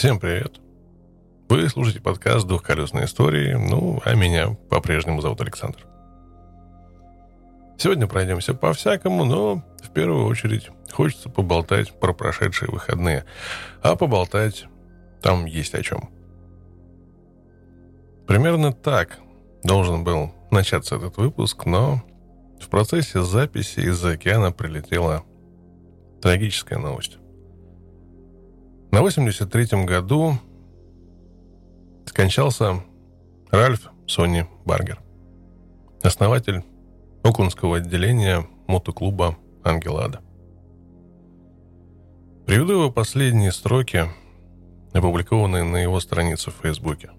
Всем привет. Вы слушаете подкаст «Двухколесные истории», ну, а меня по-прежнему зовут Александр. Сегодня пройдемся по-всякому, но в первую очередь хочется поболтать про прошедшие выходные. А поболтать там есть о чем. Примерно так должен был начаться этот выпуск, но в процессе записи из-за океана прилетела трагическая новость. На 83-м году скончался Ральф Сони Баргер, основатель Оклендского отделения мотоклуба «Ангелада». Приведу его последние строки, опубликованные на его странице в Фейсбуке.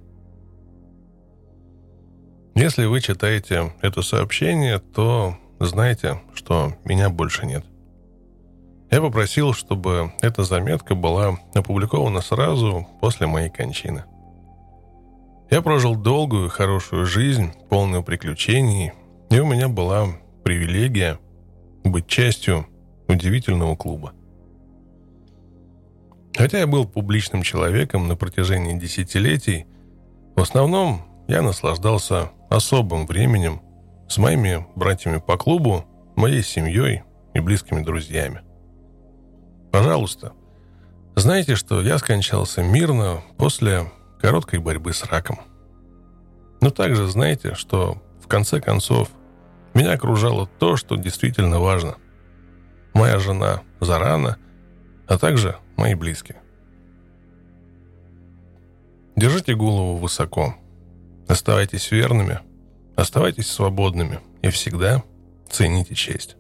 Если вы читаете это сообщение, то знайте, что меня больше нет. Я попросил, чтобы эта заметка была опубликована сразу после моей кончины. Я прожил долгую и хорошую жизнь, полную приключений, и у меня была привилегия быть частью удивительного клуба. Хотя я был публичным человеком на протяжении десятилетий, в основном я наслаждался особым временем с моими братьями по клубу, моей семьей и близкими друзьями. Пожалуйста, знайте, что я скончался мирно после короткой борьбы с раком. Но также знайте, что в конце концов меня окружало то, что действительно важно. Моя жена Зарана, а также мои близкие. Держите голову высоко. Оставайтесь верными, оставайтесь свободными и всегда цените честь.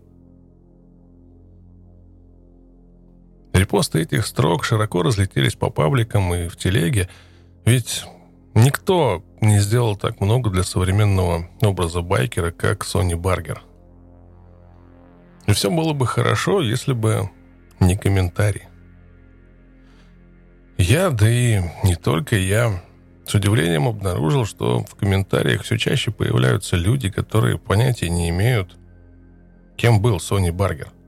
Репосты этих строк широко разлетелись по пабликам и в телеге, ведь никто не сделал так много для современного образа байкера, как Сони Баргер. И все было бы хорошо, если бы не комментарий. Я, да и не только я, с удивлением обнаружил, что в комментариях все чаще появляются люди, которые понятия не имеют, кем был Сони Баргер –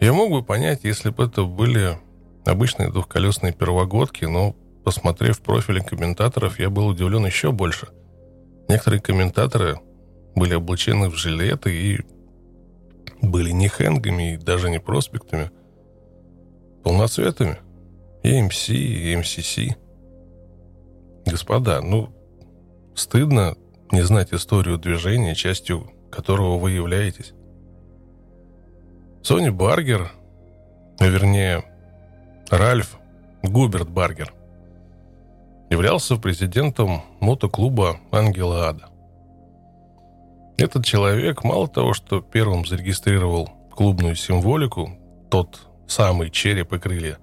я мог бы понять, если бы это были обычные двухколесные первогодки, но, посмотрев профили комментаторов, я был удивлен еще больше. Некоторые комментаторы были облачены в жилеты и были не хэнгами и даже не проспектами, полноцветами. И МС, и МСС. Господа, ну, стыдно не знать историю движения, частью которого вы являетесь. Сони Баргер, а вернее, Ральф Губерт Баргер, являлся президентом мотоклуба «Ангела Ада». Этот человек мало того, что первым зарегистрировал клубную символику, тот самый череп и крылья,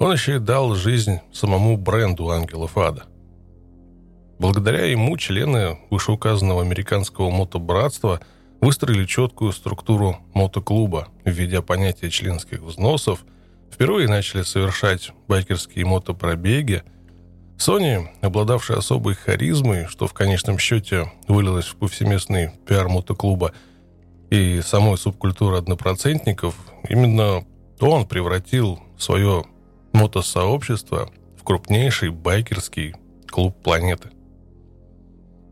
он еще и дал жизнь самому бренду «Ангелов Ада». Благодаря ему члены вышеуказанного американского мотобратства – выстроили четкую структуру мотоклуба, введя понятие членских взносов, впервые начали совершать байкерские мотопробеги. Sony, обладавшая особой харизмой, что в конечном счете вылилось в повсеместный пиар мотоклуба и самой субкультуры однопроцентников, именно он превратил свое мотосообщество в крупнейший байкерский клуб планеты.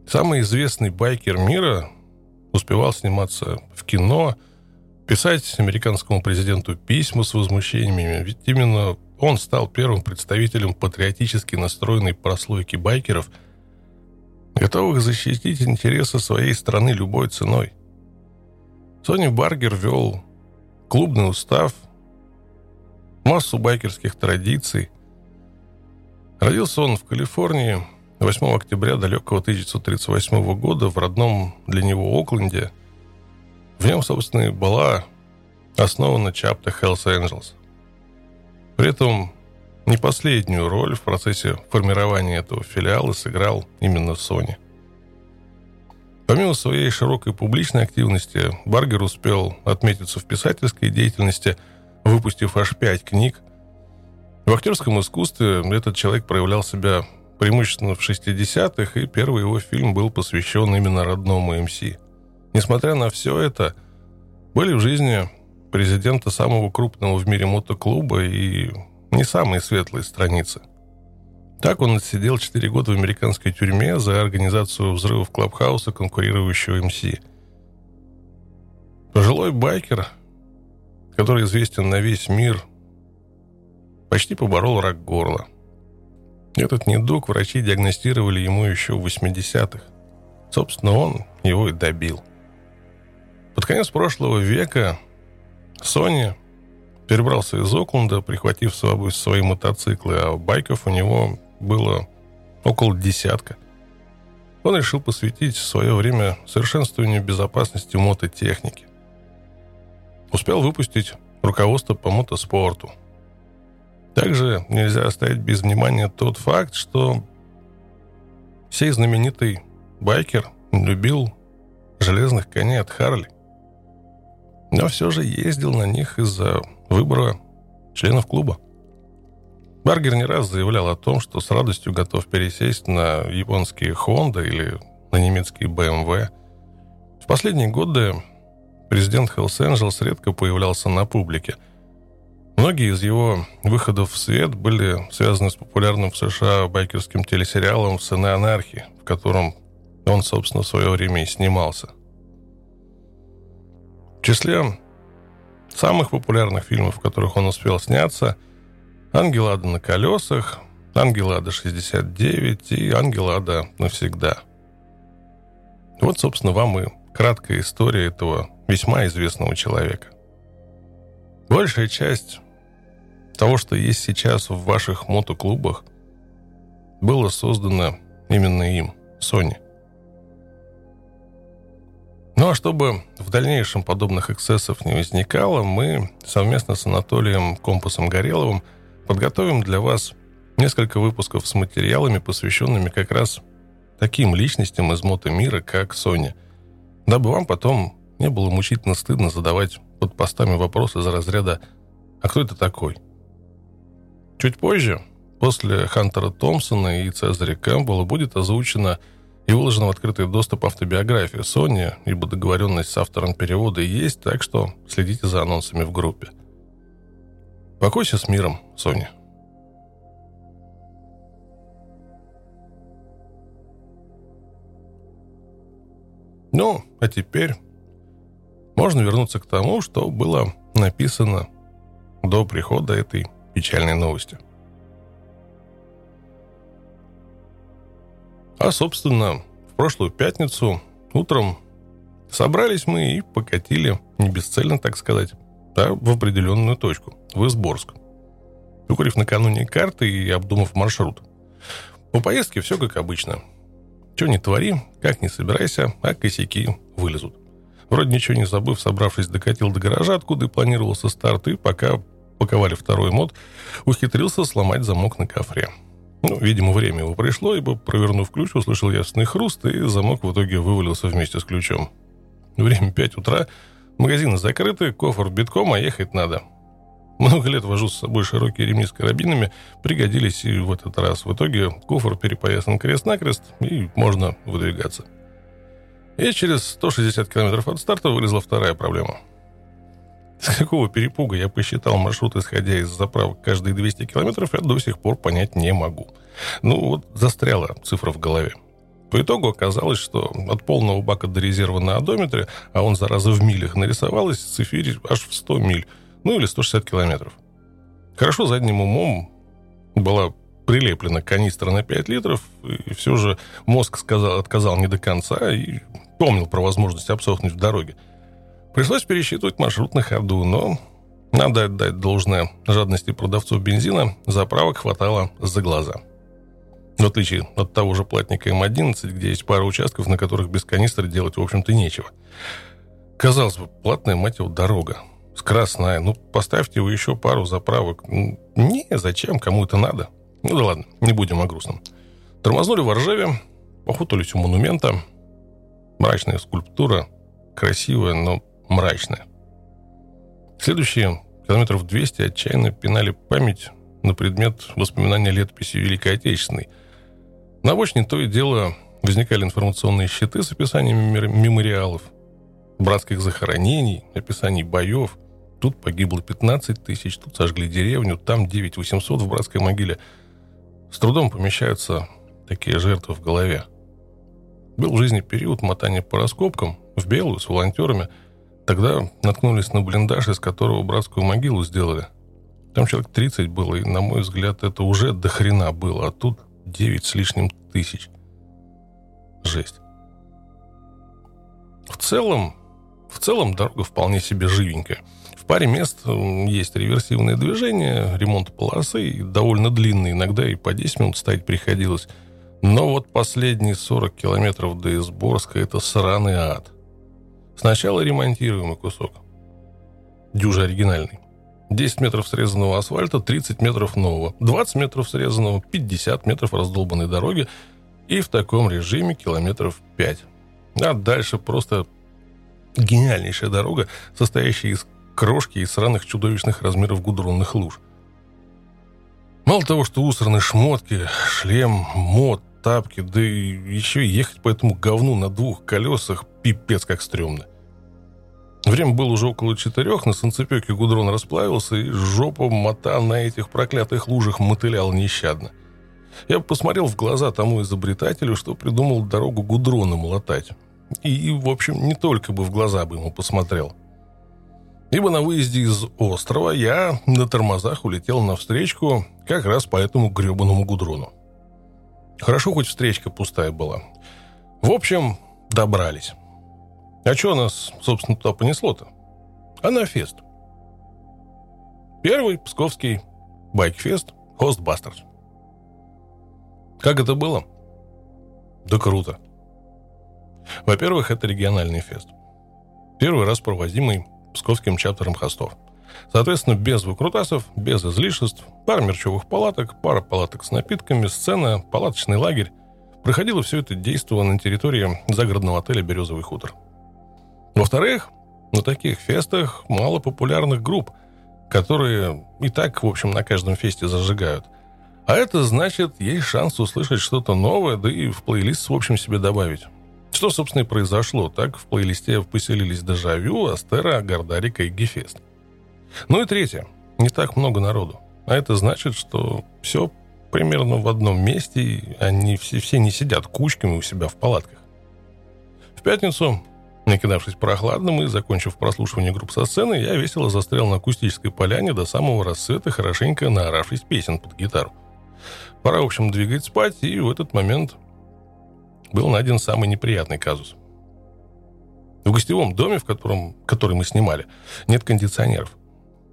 Самый известный байкер мира успевал сниматься в кино, писать американскому президенту письма с возмущениями, ведь именно он стал первым представителем патриотически настроенной прослойки байкеров, готовых защитить интересы своей страны любой ценой. Сони Баргер вел клубный устав, массу байкерских традиций. Родился он в Калифорнии – 8 октября далекого 1938 года в родном для него Окленде. В нем, собственно, и была основана чапта Hells Angels. При этом не последнюю роль в процессе формирования этого филиала сыграл именно Sony. Помимо своей широкой публичной активности, Баргер успел отметиться в писательской деятельности, выпустив аж пять книг. В актерском искусстве этот человек проявлял себя преимущественно в 60-х, и первый его фильм был посвящен именно родному МС. Несмотря на все это, были в жизни президента самого крупного в мире мотоклуба и не самые светлые страницы. Так он отсидел 4 года в американской тюрьме за организацию взрывов Клабхауса, конкурирующего МС. Пожилой байкер, который известен на весь мир, почти поборол рак горла. Этот недуг врачи диагностировали ему еще в 80-х. Собственно, он его и добил. Под конец прошлого века Сони перебрался из Окленда, прихватив с собой свои мотоциклы, а байков у него было около десятка. Он решил посвятить свое время совершенствованию безопасности мототехники. Успел выпустить руководство по мотоспорту. Также нельзя оставить без внимания тот факт, что сей знаменитый байкер любил железных коней от Харли. Но все же ездил на них из-за выбора членов клуба. Баргер не раз заявлял о том, что с радостью готов пересесть на японские Honda или на немецкие BMW. В последние годы президент Hells Angels редко появлялся на публике. Многие из его выходов в свет были связаны с популярным в США байкерским телесериалом «Сыны анархии», в котором он, собственно, в свое время и снимался. В числе самых популярных фильмов, в которых он успел сняться, «Ангел Ада на колесах», «Ангел Ада 69» и «Ангел Ада навсегда». Вот, собственно, вам и краткая история этого весьма известного человека. Большая часть того, что есть сейчас в ваших мотоклубах, было создано именно им, Sony – ну а чтобы в дальнейшем подобных эксцессов не возникало, мы совместно с Анатолием Компасом Гореловым подготовим для вас несколько выпусков с материалами, посвященными как раз таким личностям из мира, как Соня, дабы вам потом не было мучительно стыдно задавать под постами вопросы за разряда «А кто это такой?». Чуть позже, после Хантера Томпсона и Цезаря Кэмпбелла, будет озвучено и выложена в открытый доступ автобиография Сони, ибо договоренность с автором перевода есть, так что следите за анонсами в группе. Покойся с миром, Соня. Ну, а теперь можно вернуться к тому, что было написано до прихода этой печальной новости – А, собственно, в прошлую пятницу утром собрались мы и покатили, не бесцельно, так сказать, а в определенную точку, в Изборск. Выкурив накануне карты и обдумав маршрут. По поездке все как обычно. Че не твори, как не собирайся, а косяки вылезут. Вроде ничего не забыв, собравшись, докатил до гаража, откуда и планировался старт, и пока паковали второй мод, ухитрился сломать замок на кофре. Ну, видимо, время его пришло, ибо, провернув ключ, услышал ясный хруст, и замок в итоге вывалился вместе с ключом. Время 5 утра, магазины закрыты, кофр битком, а ехать надо. Много лет вожу с собой широкие ремни с карабинами, пригодились и в этот раз. В итоге кофр перепоясан крест-накрест, и можно выдвигаться. И через 160 километров от старта вылезла вторая проблема – с какого перепуга я посчитал маршрут, исходя из заправок каждые 200 километров, я до сих пор понять не могу. Ну вот застряла цифра в голове. По итогу оказалось, что от полного бака до резерва на одометре, а он, зараза, в милях нарисовалась, цифирь аж в 100 миль, ну или 160 километров. Хорошо задним умом была прилеплена канистра на 5 литров, и все же мозг сказал, отказал не до конца и помнил про возможность обсохнуть в дороге. Пришлось пересчитывать маршрут на ходу, но надо отдать должное жадности продавцов бензина, заправок хватало за глаза. В отличие от того же платника М11, где есть пара участков, на которых без канистры делать, в общем-то, нечего. Казалось бы, платная, мать его, дорога. Скоростная. Ну, поставьте вы еще пару заправок. Не, зачем? Кому это надо? Ну да ладно, не будем о грустном. Тормознули в Ржеве, похутались у монумента. Мрачная скульптура, красивая, но мрачная. Следующие километров 200 отчаянно пинали память на предмет воспоминания летописи Великой Отечественной. На обочине то и дело возникали информационные щиты с описаниями мемориалов, братских захоронений, описаний боев, Тут погибло 15 тысяч, тут сожгли деревню, там 9 800 в братской могиле. С трудом помещаются такие жертвы в голове. Был в жизни период мотания по раскопкам, в Белую, с волонтерами. Тогда наткнулись на блиндаж, из которого братскую могилу сделали. Там человек 30 было, и, на мой взгляд, это уже до хрена было. А тут 9 с лишним тысяч. Жесть. В целом, в целом дорога вполне себе живенькая. В паре мест есть реверсивное движение, ремонт полосы, довольно длинный, иногда и по 10 минут стоять приходилось. Но вот последние 40 километров до Изборска – это сраный ад. Сначала ремонтируемый кусок. Дюжа оригинальный. 10 метров срезанного асфальта, 30 метров нового. 20 метров срезанного, 50 метров раздолбанной дороги. И в таком режиме километров 5. А дальше просто гениальнейшая дорога, состоящая из крошки и сраных чудовищных размеров гудронных луж. Мало того, что усраны шмотки, шлем, мод, тапки, да и еще ехать по этому говну на двух колесах пипец как стрёмно. Время было уже около четырех, на санцепёке гудрон расплавился, и жопа мота на этих проклятых лужах мотылял нещадно. Я посмотрел в глаза тому изобретателю, что придумал дорогу гудроном латать. И, в общем, не только бы в глаза бы ему посмотрел. Ибо на выезде из острова я на тормозах улетел навстречку как раз по этому гребаному гудрону. Хорошо, хоть встречка пустая была. В общем, добрались. А что нас, собственно, туда понесло-то? А на фест. Первый псковский байкфест Хостбастерс. Как это было? Да круто. Во-первых, это региональный фест. Первый раз проводимый псковским чаптером хостов. Соответственно, без выкрутасов, без излишеств, пара мерчевых палаток, пара палаток с напитками, сцена, палаточный лагерь. Проходило все это действие на территории загородного отеля «Березовый хутор». Во-вторых, на таких фестах мало популярных групп, которые и так, в общем, на каждом фесте зажигают. А это значит, есть шанс услышать что-то новое, да и в плейлист, в общем, себе добавить. Что, собственно, и произошло. Так в плейлисте поселились Дежавю, Астера, Гардарика и Гефест. Ну и третье. Не так много народу. А это значит, что все примерно в одном месте, и они все, все не сидят кучками у себя в палатках. В пятницу, накидавшись прохладным и закончив прослушивание групп со сцены, я весело застрял на акустической поляне до самого рассвета, хорошенько наоравшись песен под гитару. Пора, в общем, двигать спать, и в этот момент был найден самый неприятный казус. В гостевом доме, в котором, который мы снимали, нет кондиционеров.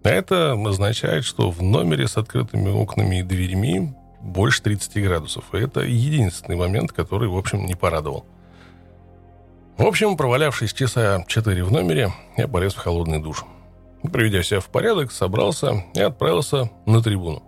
Это означает, что в номере с открытыми окнами и дверьми больше 30 градусов. И это единственный момент, который, в общем, не порадовал. В общем, провалявшись часа 4 в номере, я полез в холодный душ. Приведя себя в порядок, собрался и отправился на трибуну.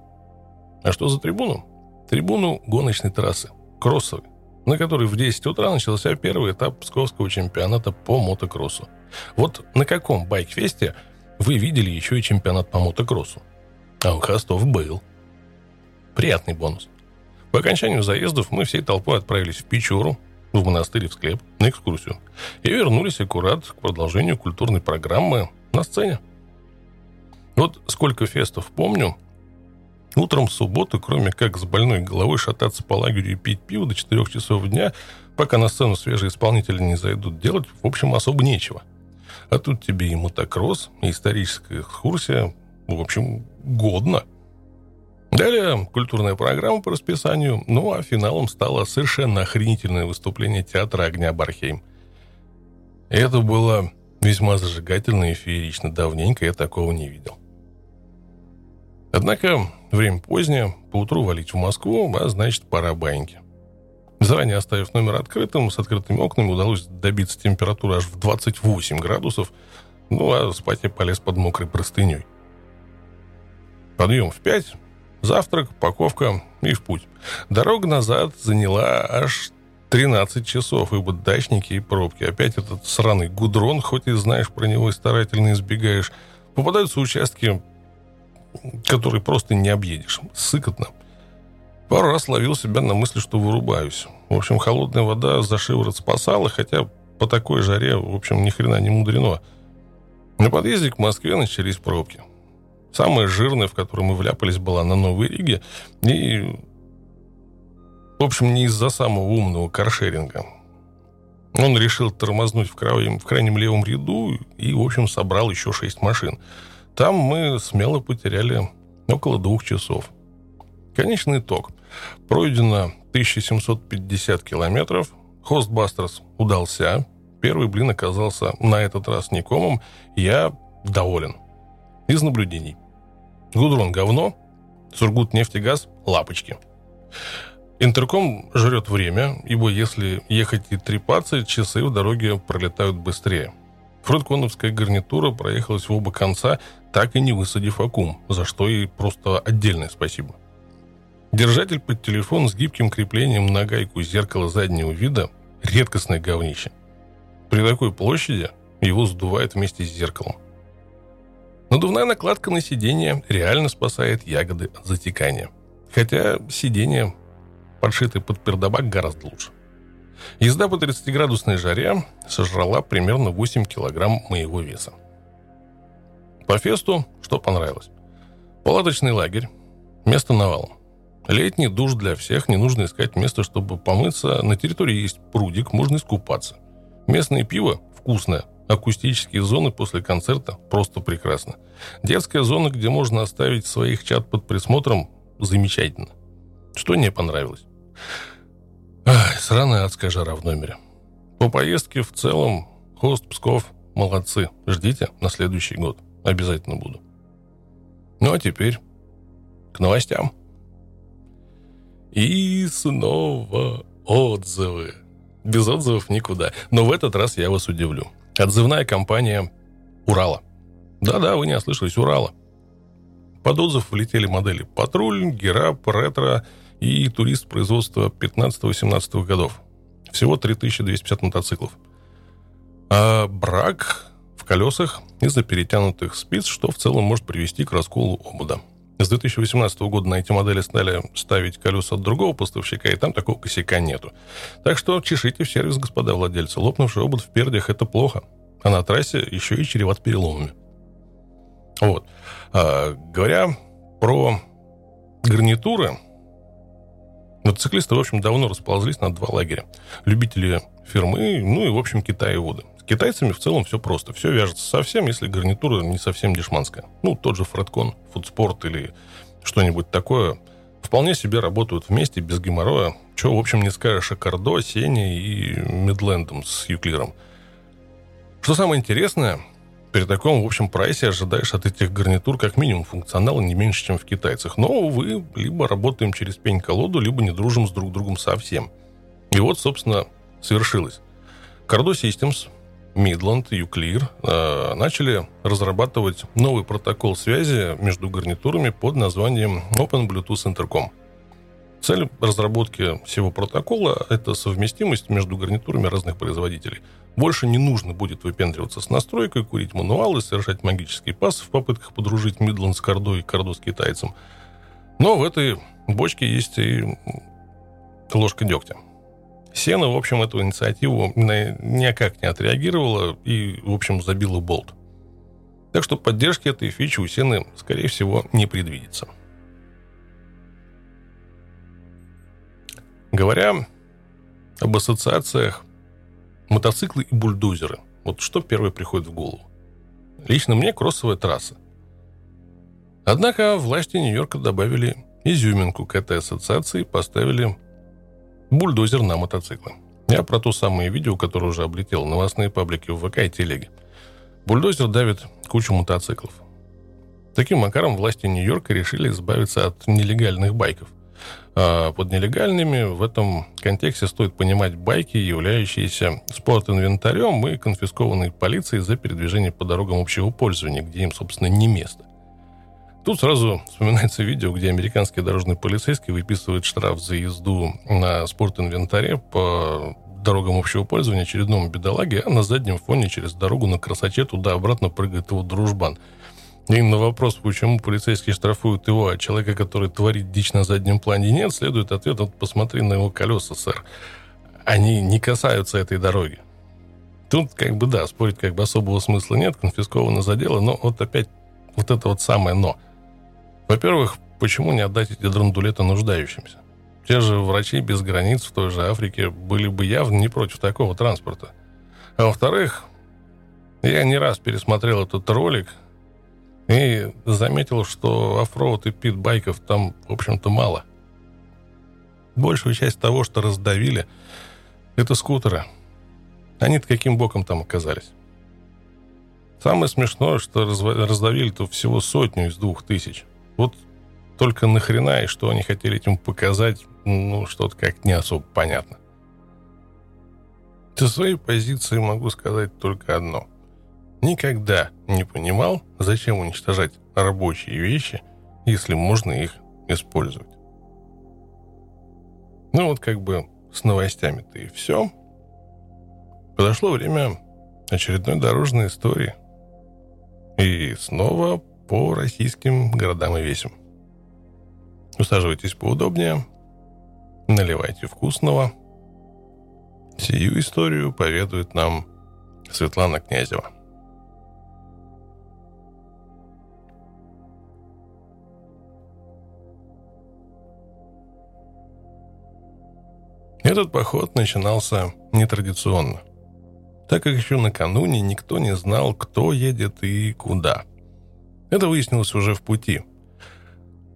А что за трибуну? Трибуну гоночной трассы, кроссовой на которой в 10 утра начался первый этап Псковского чемпионата по мотокроссу. Вот на каком байкфесте вы видели еще и чемпионат по мотокроссу? А у Хостов был. Приятный бонус. По окончанию заездов мы всей толпой отправились в Печору, в монастырь в склеп, на экскурсию. И вернулись аккурат к продолжению культурной программы на сцене. Вот сколько фестов помню – Утром в субботу, кроме как с больной головой шататься по лагерю и пить пиво до 4 часов дня, пока на сцену свежие исполнители не зайдут, делать, в общем, особо нечего. А тут тебе и мотокросс, и историческая экскурсия, в общем, годно. Далее культурная программа по расписанию, ну а финалом стало совершенно охренительное выступление театра «Огня Бархейм». Это было весьма зажигательно и феерично. Давненько я такого не видел. Однако время позднее, поутру валить в Москву, а значит пора баньки. Заранее оставив номер открытым, с открытыми окнами удалось добиться температуры аж в 28 градусов, ну а спать я полез под мокрой простыней. Подъем в 5, завтрак, паковка и в путь. Дорога назад заняла аж 13 часов, ибо дачники и пробки. Опять этот сраный гудрон, хоть и знаешь про него и старательно избегаешь. Попадаются участки который просто не объедешь. Сыкотно. Пару раз ловил себя на мысли, что вырубаюсь. В общем, холодная вода за шиворот спасала, хотя по такой жаре, в общем, ни хрена не мудрено. На подъезде к Москве начались пробки. Самая жирная, в которой мы вляпались, была на Новой Риге. И, в общем, не из-за самого умного каршеринга. Он решил тормознуть в, крайнем, в крайнем левом ряду и, в общем, собрал еще шесть машин. Там мы смело потеряли около двух часов. Конечный итог. Пройдено 1750 километров. Хостбастерс удался. Первый блин оказался на этот раз не комом. Я доволен. Из наблюдений. Гудрон – говно. Сургут нефтегаз – лапочки. Интерком жрет время, ибо если ехать и трепаться, часы в дороге пролетают быстрее. Фронтконовская гарнитура проехалась в оба конца, так и не высадив аккум, за что ей просто отдельное спасибо. Держатель под телефон с гибким креплением на гайку зеркала заднего вида – редкостное говнище. При такой площади его сдувает вместе с зеркалом. Надувная накладка на сиденье реально спасает ягоды от затекания. Хотя сиденье подшитый под пердобак, гораздо лучше. Езда по 30-градусной жаре сожрала примерно 8 килограмм моего веса. По фесту что понравилось? Палаточный лагерь, место навалом. Летний душ для всех, не нужно искать место, чтобы помыться. На территории есть прудик, можно искупаться. Местное пиво вкусное, акустические зоны после концерта просто прекрасно. Детская зона, где можно оставить своих чат под присмотром, замечательно. Что не понравилось? Ах, сраная адская жара в номере. По поездке в целом хост Псков молодцы. Ждите на следующий год. Обязательно буду. Ну а теперь к новостям. И снова отзывы. Без отзывов никуда. Но в этот раз я вас удивлю. Отзывная компания Урала. Да-да, вы не ослышались, Урала. Под отзыв влетели модели Патруль, Герап, Ретро и турист производства 15-18 годов. Всего 3250 мотоциклов. А брак в колесах из-за перетянутых спиц, что в целом может привести к расколу обода. С 2018 года на эти модели стали ставить колеса от другого поставщика, и там такого косяка нету. Так что чешите в сервис, господа владельцы. Лопнувший обод в пердях – это плохо. А на трассе еще и чреват переломами. Вот. А, говоря про гарнитуры, Мотоциклисты, в общем, давно расползлись на два лагеря. Любители фирмы, ну и, в общем, Китай и воды. С китайцами в целом все просто. Все вяжется совсем, если гарнитура не совсем дешманская. Ну, тот же Фредкон, Фудспорт или что-нибудь такое. Вполне себе работают вместе, без геморроя. Чего, в общем, не скажешь о Кардо, Сене и Мидлендом с Юклиром. Что самое интересное, при таком, в общем, прайсе ожидаешь от этих гарнитур как минимум функционала не меньше, чем в китайцах. Но, увы, либо работаем через пень-колоду, либо не дружим с друг другом совсем. И вот, собственно, свершилось. Cardo Systems, Midland, Uclear э, начали разрабатывать новый протокол связи между гарнитурами под названием Open Bluetooth Intercom. Цель разработки всего протокола – это совместимость между гарнитурами разных производителей – больше не нужно будет выпендриваться с настройкой, курить мануалы, совершать магический пас в попытках подружить Мидланд с Кардой и Карду с китайцем. Но в этой бочке есть и ложка дегтя. Сена, в общем, эту инициативу никак не отреагировала и, в общем, забила болт. Так что поддержки этой фичи у Сены, скорее всего, не предвидится. Говоря об ассоциациях Мотоциклы и бульдозеры. Вот что первое приходит в голову? Лично мне кроссовая трасса. Однако власти Нью-Йорка добавили изюминку к этой ассоциации и поставили бульдозер на мотоциклы. Я про то самое видео, которое уже облетело новостные паблики в ВК и телеге. Бульдозер давит кучу мотоциклов. Таким макаром власти Нью-Йорка решили избавиться от нелегальных байков. А под нелегальными в этом контексте стоит понимать байки, являющиеся спорт-инвентарем и конфискованные полицией за передвижение по дорогам общего пользования, где им, собственно, не место. Тут сразу вспоминается видео, где американский дорожный полицейский выписывает штраф за езду на спорт-инвентаре по дорогам общего пользования очередному бедолаге, а на заднем фоне через дорогу на красоте туда-обратно прыгает его дружбан – и на вопрос, почему полицейские штрафуют его, а человека, который творит дичь на заднем плане, нет, следует ответ, вот посмотри на его колеса, сэр. Они не касаются этой дороги. Тут как бы да, спорить как бы особого смысла нет, конфисковано за дело, но вот опять вот это вот самое «но». Во-первых, почему не отдать эти драндулеты нуждающимся? Те же врачи без границ в той же Африке были бы явно не против такого транспорта. А во-вторых, я не раз пересмотрел этот ролик и заметил, что оффроуд и пит-байков там, в общем-то, мало. Большую часть того, что раздавили, это скутеры. Они-то каким боком там оказались? Самое смешное, что раздавили-то всего сотню из двух тысяч. Вот только нахрена и что они хотели этим показать, ну, что-то как не особо понятно. Со своей позиции могу сказать только одно. Никогда не понимал, зачем уничтожать рабочие вещи, если можно их использовать. Ну вот как бы с новостями-то и все. Подошло время очередной дорожной истории. И снова по российским городам и весям. Усаживайтесь поудобнее, наливайте вкусного. Сию историю поведает нам Светлана Князева. Этот поход начинался нетрадиционно, так как еще накануне никто не знал, кто едет и куда. Это выяснилось уже в пути.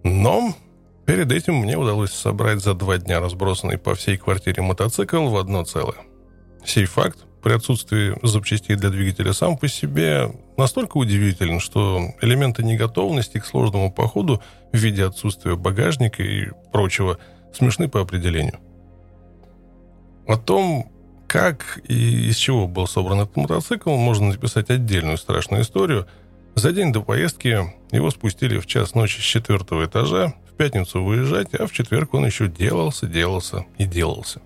Но перед этим мне удалось собрать за два дня разбросанный по всей квартире мотоцикл в одно целое. Сей факт при отсутствии запчастей для двигателя сам по себе настолько удивителен, что элементы неготовности к сложному походу в виде отсутствия багажника и прочего смешны по определению – о том, как и из чего был собран этот мотоцикл, можно написать отдельную страшную историю. За день до поездки его спустили в час ночи с четвертого этажа, в пятницу выезжать, а в четверг он еще делался, делался и делался.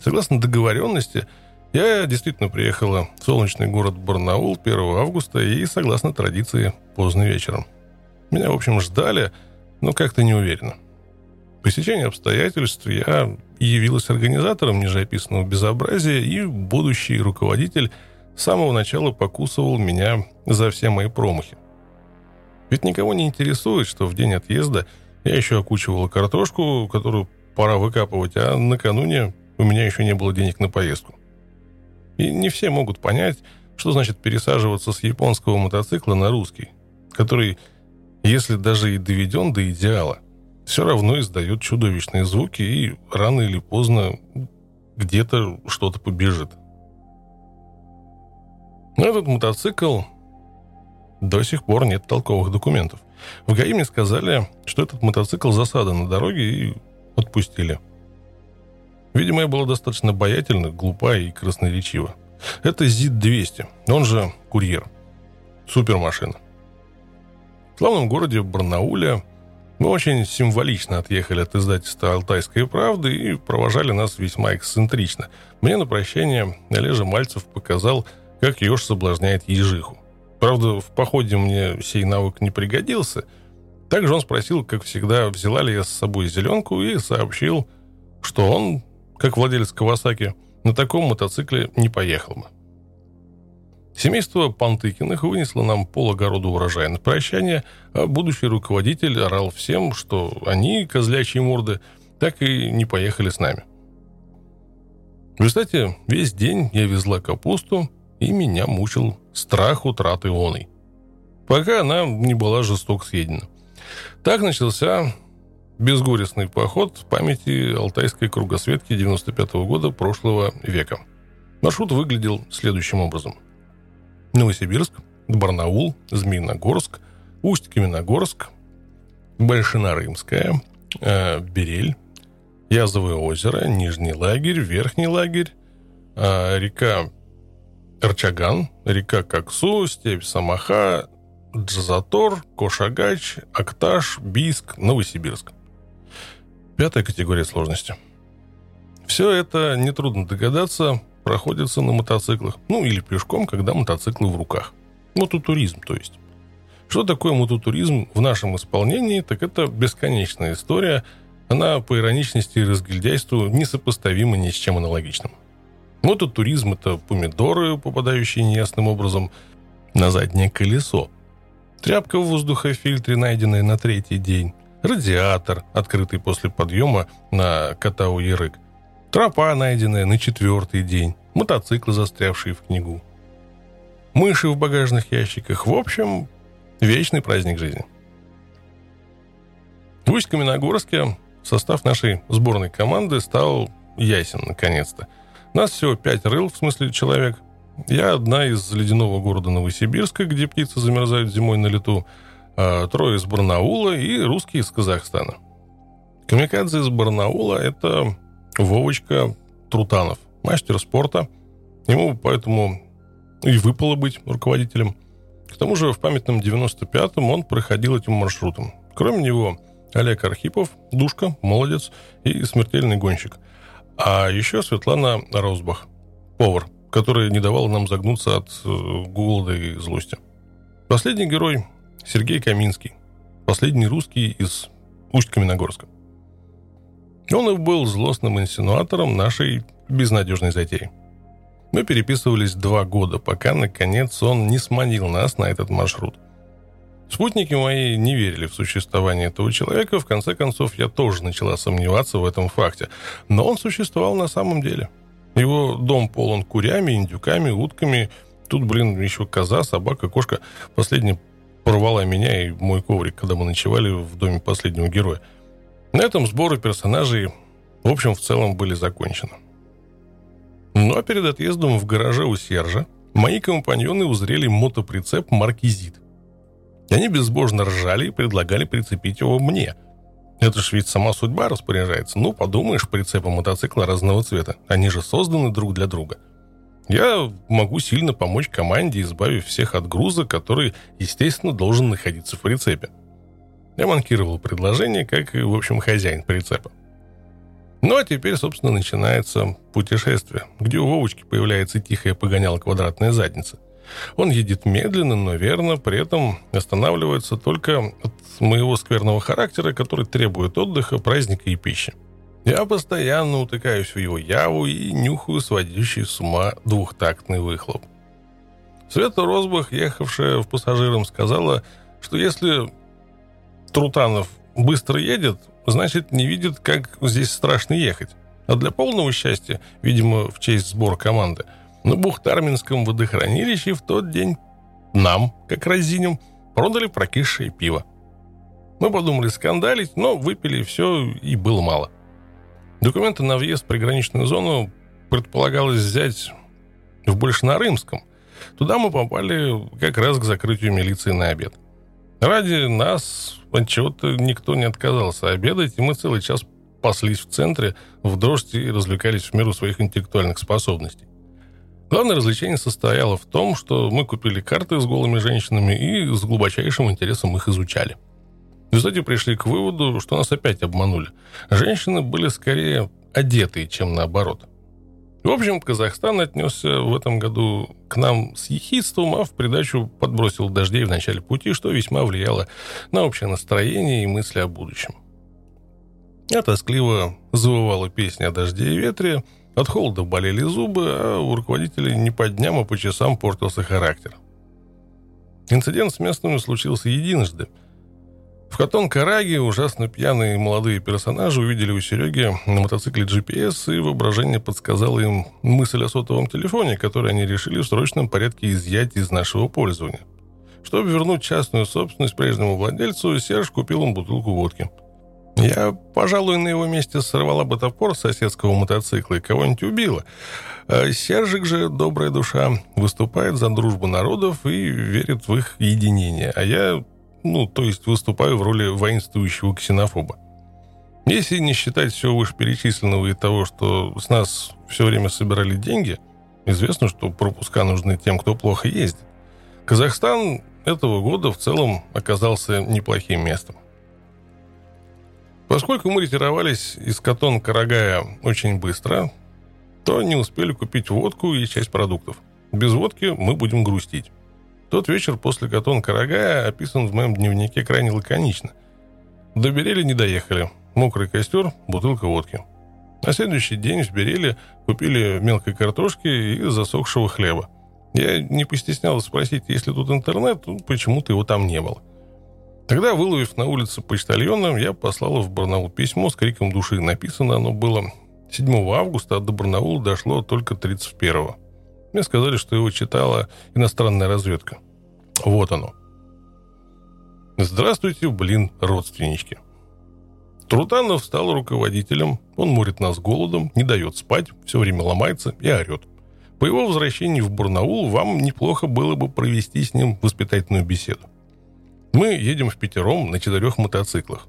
Согласно договоренности, я действительно приехала в солнечный город Барнаул 1 августа и, согласно традиции, поздно вечером. Меня, в общем, ждали, но как-то не уверенно. По стечению обстоятельств я явилась организатором нижеописанного безобразия, и будущий руководитель с самого начала покусывал меня за все мои промахи. Ведь никого не интересует, что в день отъезда я еще окучивала картошку, которую пора выкапывать, а накануне у меня еще не было денег на поездку. И не все могут понять, что значит пересаживаться с японского мотоцикла на русский, который, если даже и доведен до идеала, все равно издает чудовищные звуки, и рано или поздно где-то что-то побежит. Но этот мотоцикл до сих пор нет толковых документов. В ГАИ мне сказали, что этот мотоцикл засада на дороге и отпустили. Видимо, я была достаточно боятельна, глупа и красноречива. Это ЗИД-200, он же курьер. Супермашина. В славном городе Барнауле мы очень символично отъехали от издательства «Алтайская правда» и провожали нас весьма эксцентрично. Мне на прощание Олежа Мальцев показал, как еж соблазняет ежиху. Правда, в походе мне сей навык не пригодился. Также он спросил, как всегда, взяла ли я с собой зеленку и сообщил, что он, как владелец Кавасаки, на таком мотоцикле не поехал бы. Семейство Пантыкиных вынесло нам пологорода урожая на прощание, а будущий руководитель орал всем, что они, козлячьи морды, так и не поехали с нами. Кстати, весь день я везла капусту, и меня мучил страх утраты оной, пока она не была жестоко съедена. Так начался безгорестный поход в памяти Алтайской кругосветки 95 -го года прошлого века. Маршрут выглядел следующим образом. Новосибирск, Барнаул, Змеиногорск, Усть-Каменогорск, Большинарымская, э, Берель, Язовое озеро, Нижний лагерь, Верхний лагерь, э, река Арчаган, река Коксу, степь Самаха, Джазатор, Кошагач, Акташ, Бийск, Новосибирск. Пятая категория сложности. Все это нетрудно догадаться проходятся на мотоциклах. Ну, или пешком, когда мотоциклы в руках. Мототуризм, то есть. Что такое мототуризм в нашем исполнении? Так это бесконечная история. Она по ироничности и разгильдяйству несопоставима ни с чем аналогичным. Мототуризм – это помидоры, попадающие неясным образом на заднее колесо. Тряпка в воздухофильтре, найденная на третий день. Радиатор, открытый после подъема на Катау-Ярык. Тропа, найденная на четвертый день. Мотоциклы, застрявшие в книгу. Мыши в багажных ящиках. В общем, вечный праздник жизни. В Усть-Каменогорске состав нашей сборной команды стал ясен наконец-то – нас всего пять рыл, в смысле человек. Я одна из ледяного города Новосибирска, где птицы замерзают зимой на лету, а трое из Барнаула и русские из Казахстана. Камикадзе из Барнаула – это Вовочка Трутанов, мастер спорта. Ему поэтому и выпало быть руководителем. К тому же в памятном 95-м он проходил этим маршрутом. Кроме него Олег Архипов, душка, молодец и смертельный гонщик – а еще Светлана Розбах, повар, которая не давала нам загнуться от э, голода и злости. Последний герой Сергей Каминский, последний русский из Усть-Каменогорска. Он и был злостным инсинуатором нашей безнадежной затеи. Мы переписывались два года, пока, наконец, он не сманил нас на этот маршрут. Спутники мои не верили в существование этого человека. В конце концов, я тоже начала сомневаться в этом факте. Но он существовал на самом деле. Его дом полон курями, индюками, утками. Тут, блин, еще коза, собака, кошка. Последняя порвала меня и мой коврик, когда мы ночевали в доме последнего героя. На этом сборы персонажей, в общем, в целом были закончены. Ну а перед отъездом в гараже у Сержа мои компаньоны узрели мотоприцеп «Маркизит». И они безбожно ржали и предлагали прицепить его мне. Это ж ведь сама судьба распоряжается. Ну, подумаешь, прицепы мотоцикла разного цвета. Они же созданы друг для друга. Я могу сильно помочь команде, избавив всех от груза, который, естественно, должен находиться в прицепе. Я манкировал предложение, как и, в общем, хозяин прицепа. Ну, а теперь, собственно, начинается путешествие, где у Вовочки появляется тихая погоняла квадратная задница. Он едет медленно, но верно, при этом останавливается только от моего скверного характера, который требует отдыха, праздника и пищи. Я постоянно утыкаюсь в его яву и нюхаю сводящий с ума двухтактный выхлоп. Света Розбах, ехавшая в пассажиром, сказала, что если Трутанов быстро едет, значит не видит, как здесь страшно ехать. А для полного счастья, видимо, в честь сбора команды – на Бухтарминском водохранилище в тот день нам, как разинем, продали прокисшее пиво. Мы подумали скандалить, но выпили все и было мало. Документы на въезд в приграничную зону предполагалось взять в Большнорымском. Туда мы попали как раз к закрытию милиции на обед. Ради нас от чего-то никто не отказался обедать, и мы целый час паслись в центре в дождь и развлекались в меру своих интеллектуальных способностей. Главное развлечение состояло в том, что мы купили карты с голыми женщинами и с глубочайшим интересом их изучали. В результате пришли к выводу, что нас опять обманули. Женщины были скорее одетые, чем наоборот. В общем, Казахстан отнесся в этом году к нам с ехидством, а в придачу подбросил дождей в начале пути, что весьма влияло на общее настроение и мысли о будущем. Я тоскливо завывала песни о дожде и ветре, от холода болели зубы, а у руководителей не по дням, а по часам портился характер. Инцидент с местными случился единожды. В Хатон-Караге ужасно пьяные молодые персонажи увидели у Сереги на мотоцикле GPS, и воображение подсказало им мысль о сотовом телефоне, который они решили в срочном порядке изъять из нашего пользования. Чтобы вернуть частную собственность прежнему владельцу, Серж купил им бутылку водки – я, пожалуй, на его месте сорвала бы топор соседского мотоцикла и кого-нибудь убила. А Сержик же, добрая душа, выступает за дружбу народов и верит в их единение. А я, ну, то есть выступаю в роли воинствующего ксенофоба. Если не считать всего вышеперечисленного и того, что с нас все время собирали деньги, известно, что пропуска нужны тем, кто плохо ездит. Казахстан этого года в целом оказался неплохим местом. Поскольку мы ретировались из Катон-Карагая очень быстро, то не успели купить водку и часть продуктов. Без водки мы будем грустить. Тот вечер после Катон-Карагая описан в моем дневнике крайне лаконично. До Берели не доехали. Мокрый костер, бутылка водки. На следующий день в Бериле купили мелкой картошки и засохшего хлеба. Я не постеснялся спросить, есть ли тут интернет, ну, почему-то его там не было. Тогда, выловив на улице почтальона, я послала в Барнаул письмо с криком души. Написано оно было 7 августа, а до Барнаула дошло только 31 Мне сказали, что его читала иностранная разведка. Вот оно. Здравствуйте, блин, родственнички. Трутанов стал руководителем, он морит нас голодом, не дает спать, все время ломается и орет. По его возвращении в Барнаул вам неплохо было бы провести с ним воспитательную беседу. Мы едем в пятером на четырех мотоциклах.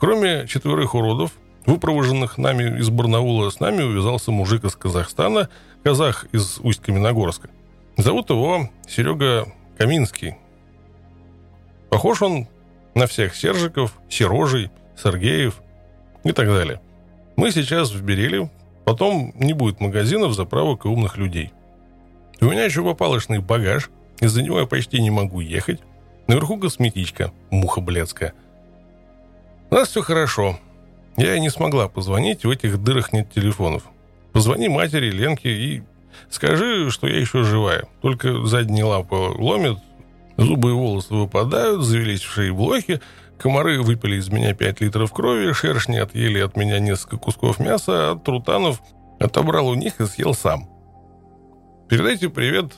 Кроме четверых уродов, выпровоженных нами из Барнаула, с нами увязался мужик из Казахстана, казах из Усть-Каменогорска. Зовут его Серега Каминский. Похож он на всех Сержиков, Серожей, Сергеев и так далее. Мы сейчас в Бериле, потом не будет магазинов, заправок и умных людей. У меня еще попалочный багаж, из-за него я почти не могу ехать. Наверху косметичка, муха блядская. У нас все хорошо. Я не смогла позвонить, в этих дырах нет телефонов. Позвони матери, Ленке и скажи, что я еще живая. Только задние лапы ломят, зубы и волосы выпадают, завелись в шее блохи, комары выпили из меня 5 литров крови, шершни отъели от меня несколько кусков мяса, а Трутанов отобрал у них и съел сам. Передайте привет.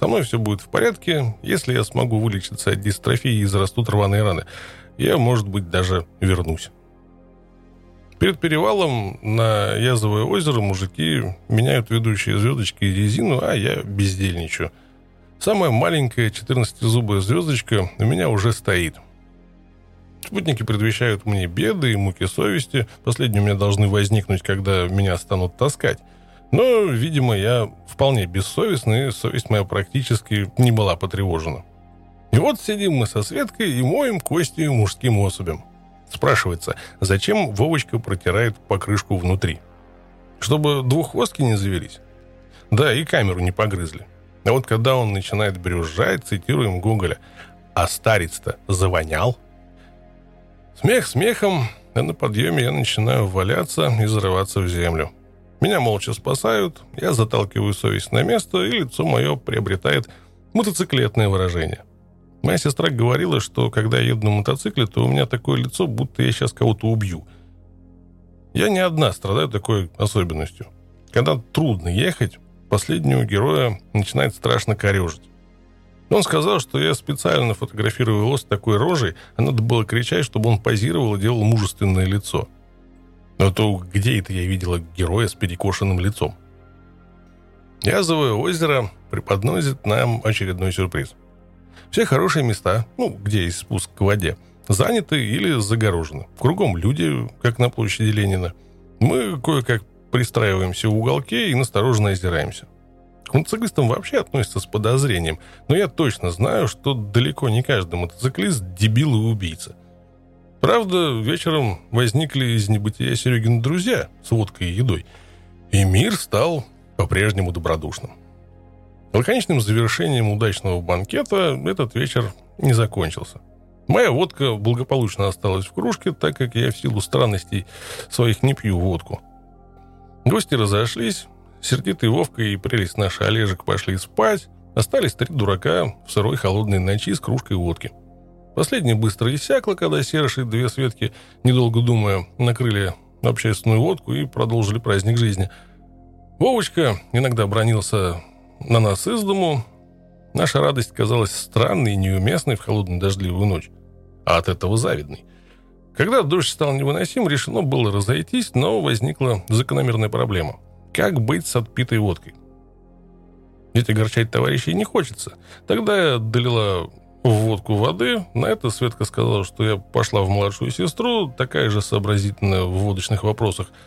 Со мной все будет в порядке. Если я смогу вылечиться от дистрофии и зарастут рваные раны, я, может быть, даже вернусь. Перед перевалом на Язовое озеро мужики меняют ведущие звездочки и резину, а я бездельничаю. Самая маленькая 14-зубая звездочка у меня уже стоит. Спутники предвещают мне беды и муки совести. Последние у меня должны возникнуть, когда меня станут таскать. Но, видимо, я вполне бессовестный, и совесть моя практически не была потревожена. И вот сидим мы со Светкой и моем кости мужским особям. Спрашивается, зачем Вовочка протирает покрышку внутри? Чтобы двуххвостки не завелись? Да, и камеру не погрызли. А вот когда он начинает брюзжать, цитируем Гоголя, а старец-то завонял? Смех смехом, а на подъеме я начинаю валяться и зарываться в землю. Меня молча спасают, я заталкиваю совесть на место, и лицо мое приобретает мотоциклетное выражение. Моя сестра говорила, что когда я еду на мотоцикле, то у меня такое лицо, будто я сейчас кого-то убью. Я не одна страдаю такой особенностью. Когда трудно ехать, последнего героя начинает страшно корежить. Он сказал, что я специально фотографирую его с такой рожей, а надо было кричать, чтобы он позировал и делал мужественное лицо. Но то где это я видела героя с перекошенным лицом? Язовое озеро преподносит нам очередной сюрприз – все хорошие места, ну, где есть спуск к воде, заняты или загорожены. Кругом люди, как на площади Ленина. Мы кое-как пристраиваемся в уголке и настороженно озираемся. К мотоциклистам вообще относятся с подозрением, но я точно знаю, что далеко не каждый мотоциклист – дебил и убийца. Правда, вечером возникли из небытия Серегин друзья с водкой и едой, и мир стал по-прежнему добродушным. Лаконичным завершением удачного банкета этот вечер не закончился. Моя водка благополучно осталась в кружке, так как я в силу странностей своих не пью водку. Гости разошлись, сердитый Вовка и прелесть наша Олежек пошли спать, остались три дурака в сырой холодной ночи с кружкой водки. Последняя быстро иссякла, когда Серж и две Светки, недолго думая, накрыли общественную водку и продолжили праздник жизни. Вовочка иногда бронился на нас из дому, наша радость казалась странной и неуместной в холодную дождливую ночь, а от этого завидной. Когда дождь стал невыносим, решено было разойтись, но возникла закономерная проблема. Как быть с отпитой водкой? Ведь огорчать товарищей не хочется. Тогда я долила в водку воды. На это Светка сказала, что я пошла в младшую сестру, такая же сообразительная в водочных вопросах –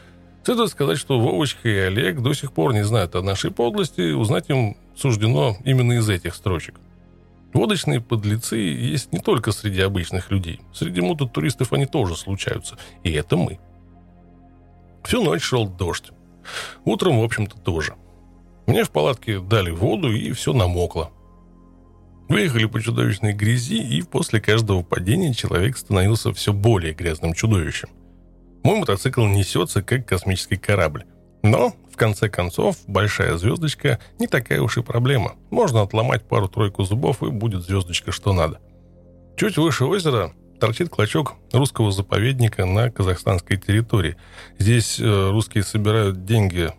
Следует сказать, что Вовочка и Олег до сих пор не знают о нашей подлости, узнать им суждено именно из этих строчек. Водочные подлецы есть не только среди обычных людей. Среди мототуристов они тоже случаются. И это мы. Всю ночь шел дождь. Утром, в общем-то, тоже. Мне в палатке дали воду, и все намокло. Выехали по чудовищной грязи, и после каждого падения человек становился все более грязным чудовищем – Мой мотоцикл несется, как космический корабль. Но, в конце концов, большая звездочка не такая уж и проблема. Можно отломать пару-тройку зубов, и будет звездочка что надо. Чуть выше озера торчит клочок русского заповедника на казахстанской территории. Здесь э, русские собирают деньги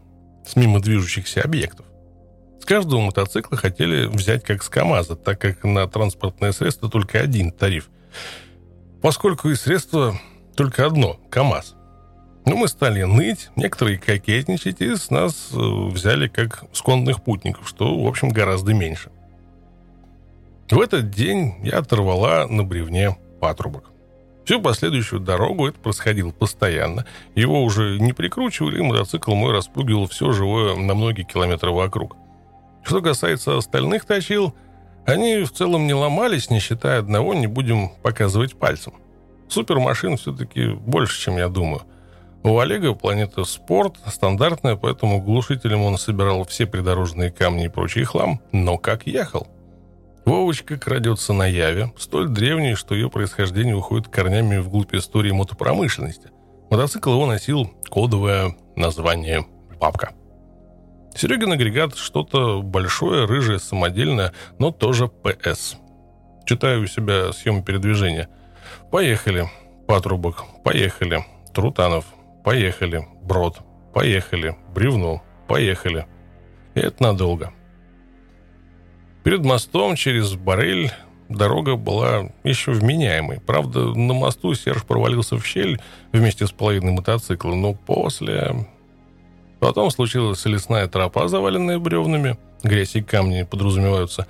с мимо движущихся объектов. С каждого мотоцикла хотели взять как с КАМАЗа, так как на транспортное средство только один тариф. Поскольку и средство только одно – КАМАЗ. Ну, мы стали ныть, некоторые кокетничать, и с нас э, взяли как сконных путников, что, в общем, гораздо меньше. В этот день я оторвала на бревне патрубок. Всю последующую дорогу это происходило постоянно. Его уже не прикручивали, мотоцикл мой распугивал все живое на многие километры вокруг. Что касается остальных точил, они в целом не ломались, не считая одного, не будем показывать пальцем. Супермашин все-таки больше, чем я думаю. У Олега планета спорт стандартная, поэтому глушителем он собирал все придорожные камни и прочий хлам. Но как ехал? Вовочка крадется на Яве, столь древний, что ее происхождение уходит корнями вглубь истории мотопромышленности. Мотоцикл его носил кодовое название «Бабка». Серегин агрегат что-то большое, рыжее, самодельное, но тоже ПС. Читаю у себя схему передвижения. Поехали. Патрубок. Поехали. Трутанов. Поехали. Брод. Поехали. Бревно. Поехали. И это надолго. Перед мостом через Барель дорога была еще вменяемой. Правда, на мосту Серж провалился в щель вместе с половиной мотоцикла, но после... Потом случилась лесная тропа, заваленная бревнами. Грязь и камни подразумеваются.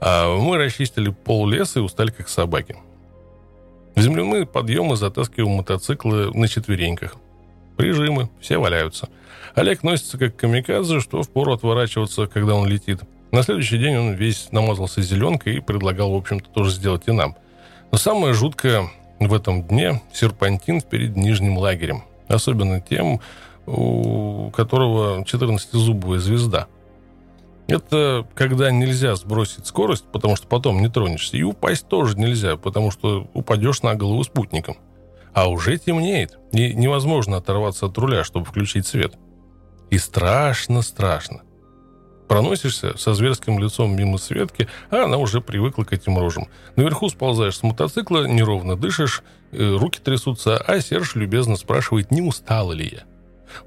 А мы расчистили пол леса и устали как собаки. В земляные подъемы затаскиваем мотоциклы на четвереньках. Прижимы, все валяются. Олег носится как камикадзе, что впору отворачиваться, когда он летит. На следующий день он весь намазался зеленкой и предлагал, в общем-то, тоже сделать и нам. Но самое жуткое в этом дне – серпантин перед нижним лагерем. Особенно тем, у которого 14-зубовая звезда. Это когда нельзя сбросить скорость, потому что потом не тронешься. И упасть тоже нельзя, потому что упадешь на голову спутником. А уже темнеет, и невозможно оторваться от руля, чтобы включить свет. И страшно-страшно. Проносишься со зверским лицом мимо Светки, а она уже привыкла к этим рожам. Наверху сползаешь с мотоцикла, неровно дышишь, э, руки трясутся, а Серж любезно спрашивает, не устала ли я.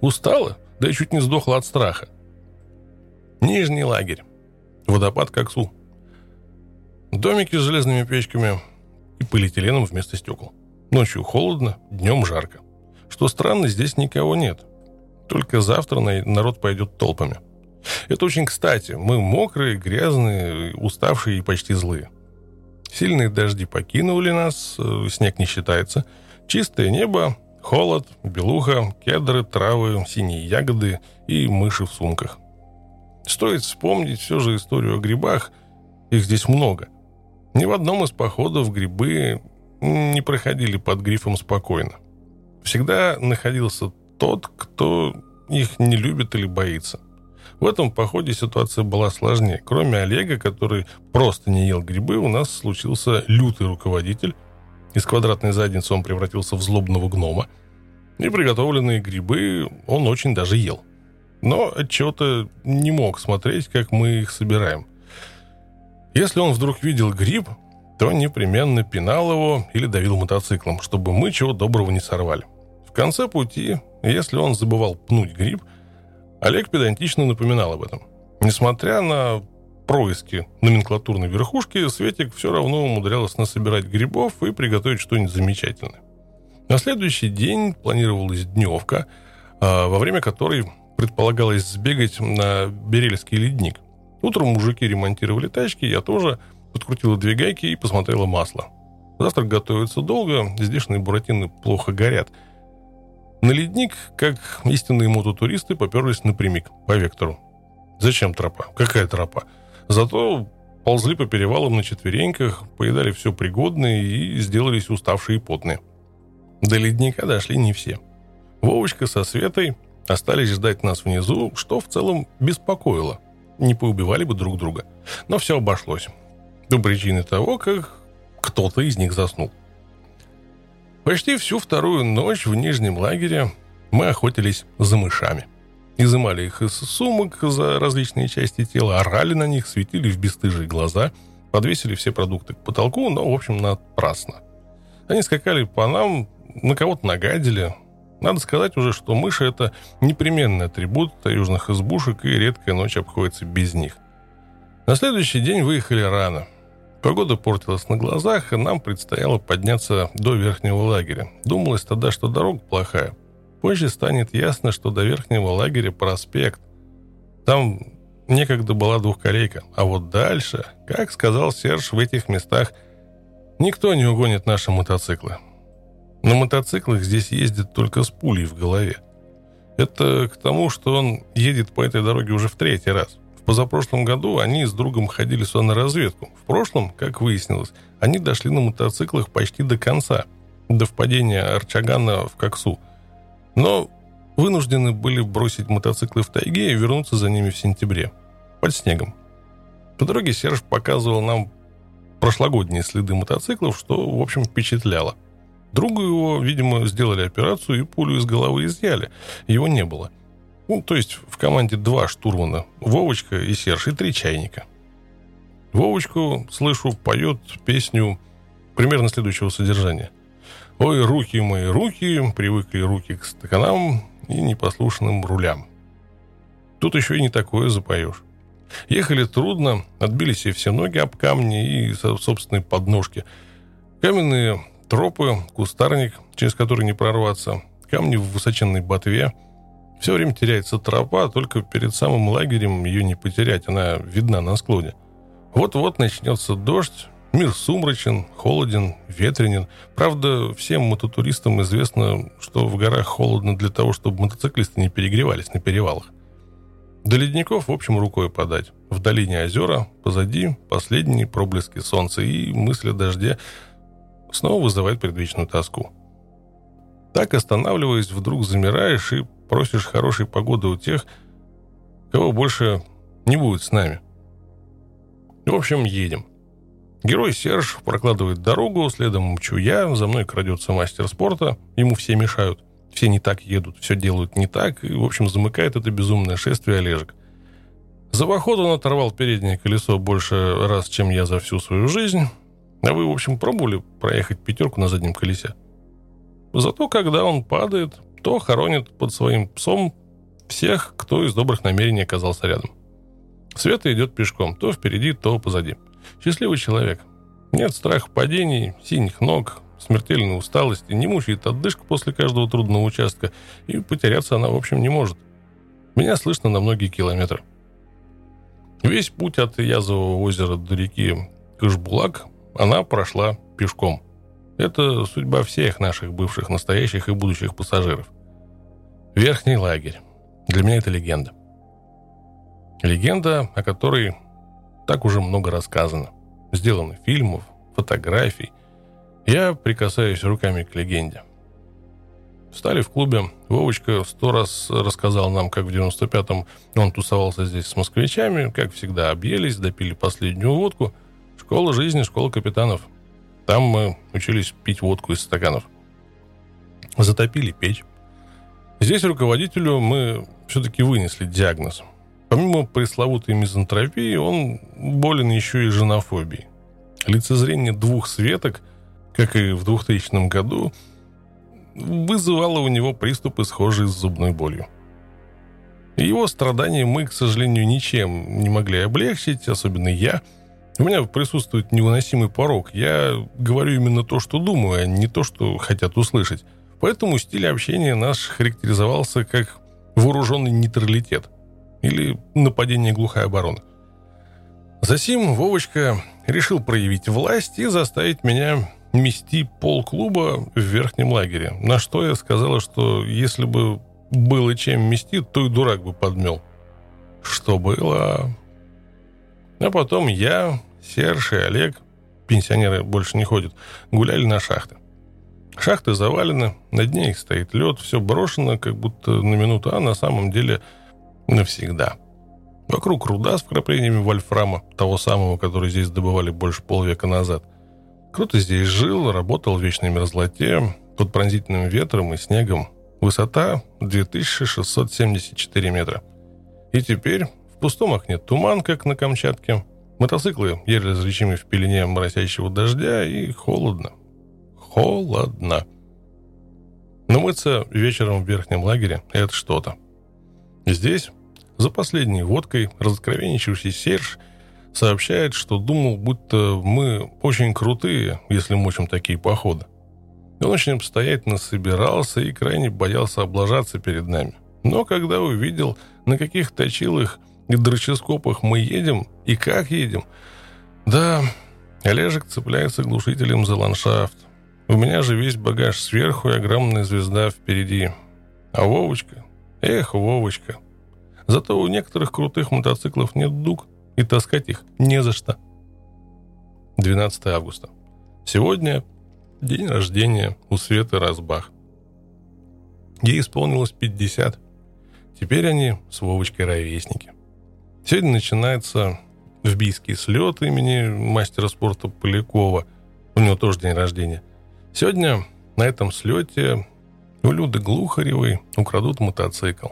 Устала? Да и чуть не сдохла от страха. Нижний лагерь. Водопад Коксу. Домики с железными печками и полиэтиленом вместо стекол. Ночью холодно, днем жарко. Что странно, здесь никого нет. Только завтра народ пойдет толпами. Это очень кстати. Мы мокрые, грязные, уставшие и почти злые. Сильные дожди покинули нас, э, снег не считается. Чистое небо, Холод, белуха, кедры, травы, синие ягоды и мыши в сумках. Стоит вспомнить все же историю о грибах. Их здесь много. Ни в одном из походов грибы не проходили под грифом спокойно. Всегда находился тот, кто их не любит или боится. В этом походе ситуация была сложнее. Кроме Олега, который просто не ел грибы, у нас случился лютый руководитель, из квадратной задницы он превратился в злобного гнома. И приготовленные грибы он очень даже ел. Но отчего-то не мог смотреть, как мы их собираем. Если он вдруг видел гриб, то непременно пинал его или давил мотоциклом, чтобы мы чего доброго не сорвали. В конце пути, если он забывал пнуть гриб, Олег педантично напоминал об этом. Несмотря на происки номенклатурной верхушки, Светик все равно умудрялась насобирать грибов и приготовить что-нибудь замечательное. На следующий день планировалась дневка, а, во время которой предполагалось сбегать на Берельский ледник. Утром мужики ремонтировали тачки, я тоже подкрутила две гайки и посмотрела масло. Завтрак готовится долго, здешние буратины плохо горят. На ледник, как истинные мототуристы, поперлись напрямик, по вектору. Зачем тропа? Какая тропа? Зато ползли по перевалам на четвереньках, поедали все пригодное и сделались уставшие и потные. До ледника дошли не все. Вовочка со Светой остались ждать нас внизу, что в целом беспокоило. Не поубивали бы друг друга. Но все обошлось. До причины того, как кто-то из них заснул. Почти всю вторую ночь в Нижнем лагере мы охотились за мышами. Изымали их из сумок за различные части тела, орали на них, светили в бесстыжие глаза, подвесили все продукты к потолку, но, в общем, напрасно. Они скакали по нам, на кого-то нагадили. Надо сказать уже, что мыши – это непременный атрибут южных избушек, и редкая ночь обходится без них. На следующий день выехали рано. Погода портилась на глазах, и нам предстояло подняться до верхнего лагеря. Думалось тогда, что дорога плохая. Позже станет ясно, что до верхнего лагеря проспект. Там некогда была двухколейка. А вот дальше, как сказал Серж, в этих местах никто не угонит наши мотоциклы. На мотоциклах здесь ездят только с пулей в голове. Это к тому, что он едет по этой дороге уже в третий раз. В позапрошлом году они с другом ходили сюда на разведку. В прошлом, как выяснилось, они дошли на мотоциклах почти до конца, до впадения Арчагана в Коксу. Но вынуждены были бросить мотоциклы в тайге и вернуться за ними в сентябре, под снегом. По дороге Серж показывал нам прошлогодние следы мотоциклов, что, в общем, впечатляло – Другу его, видимо, сделали операцию и пулю из головы изъяли. Его не было. Ну, то есть в команде два штурмана. Вовочка и Серж, и три чайника. Вовочку, слышу, поет песню примерно следующего содержания. «Ой, руки мои, руки, привыкли руки к стаканам и непослушным рулям». Тут еще и не такое запоешь. Ехали трудно, отбились и все ноги об камни и собственные подножки. Каменные Тропы, кустарник, через который не прорваться, камни в высоченной ботве. Все время теряется тропа, только перед самым лагерем ее не потерять, она видна на склоне. Вот-вот начнется дождь, мир сумрачен, холоден, ветренен. Правда, всем мототуристам известно, что в горах холодно для того, чтобы мотоциклисты не перегревались на перевалах. До ледников, в общем, рукой подать. В долине озера, позади последние проблески солнца и мысли о дожде снова вызывает предвечную тоску. Так, останавливаясь, вдруг замираешь и просишь хорошей погоды у тех, кого больше не будет с нами. В общем, едем. Герой Серж прокладывает дорогу, следом мчу я, за мной крадется мастер спорта, ему все мешают. Все не так едут, все делают не так, и, в общем, замыкает это безумное шествие Олежек. За поход он оторвал переднее колесо больше раз, чем я за всю свою жизнь, а вы, в общем, пробовали проехать пятерку на заднем колесе? Зато, когда он падает, то хоронит под своим псом всех, кто из добрых намерений оказался рядом. Света идет пешком, то впереди, то позади. Счастливый человек. Нет страха падений, синих ног, смертельной усталости, не мучает отдышка после каждого трудного участка, и потеряться она, в общем, не может. Меня слышно на многие километры. Весь путь от Язового озера до реки Кашбулак она прошла пешком. Это судьба всех наших бывших, настоящих и будущих пассажиров. Верхний лагерь. Для меня это легенда. Легенда, о которой так уже много рассказано. Сделано фильмов, фотографий. Я прикасаюсь руками к легенде. Стали в клубе. Вовочка сто раз рассказал нам, как в 95-м он тусовался здесь с москвичами. Как всегда, объелись, допили последнюю водку – Школа жизни, школа капитанов. Там мы учились пить водку из стаканов. Затопили печь. Здесь руководителю мы все-таки вынесли диагноз. Помимо пресловутой мизантропии, он болен еще и женофобией. Лицезрение двух светок, как и в 2000 году, вызывало у него приступы, схожие с зубной болью. Его страдания мы, к сожалению, ничем не могли облегчить, особенно я – у меня присутствует невыносимый порог. Я говорю именно то, что думаю, а не то, что хотят услышать. Поэтому стиль общения наш характеризовался как вооруженный нейтралитет или нападение глухой обороны. Засим Вовочка решил проявить власть и заставить меня мести пол клуба в верхнем лагере. На что я сказала, что если бы было чем мести, то и дурак бы подмел. Что было? А потом я, Серж и Олег, пенсионеры больше не ходят, гуляли на шахты. Шахты завалены, на дне их стоит лед, все брошено, как будто на минуту, а на самом деле навсегда. Вокруг руда с вкраплениями вольфрама, того самого, который здесь добывали больше полвека назад. Кто-то здесь жил, работал в вечной мерзлоте, под пронзительным ветром и снегом. Высота 2674 метра. И теперь в пустом окне туман, как на Камчатке. Мотоциклы еле различимы в пелене моросящего дождя и холодно. Холодно. Но мыться вечером в верхнем лагере – это что-то. Здесь, за последней водкой, разоткровенничавший Серж сообщает, что думал, будто мы очень крутые, если мочим такие походы. Он очень обстоятельно собирался и крайне боялся облажаться перед нами. Но когда увидел, на каких точилах и дроческопах мы едем и как едем, да, Олежек цепляется глушителем за ландшафт. У меня же весь багаж сверху и огромная звезда впереди. А Вовочка? Эх, Вовочка. Зато у некоторых крутых мотоциклов нет дуг, и таскать их не за что. 12 августа. Сегодня день рождения у Светы Разбах. Ей исполнилось 50. Теперь они с Вовочкой ровесники. Сегодня начинается вбийский слет имени мастера спорта Полякова. У него тоже день рождения. Сегодня на этом слете у Люды Глухаревой украдут мотоцикл.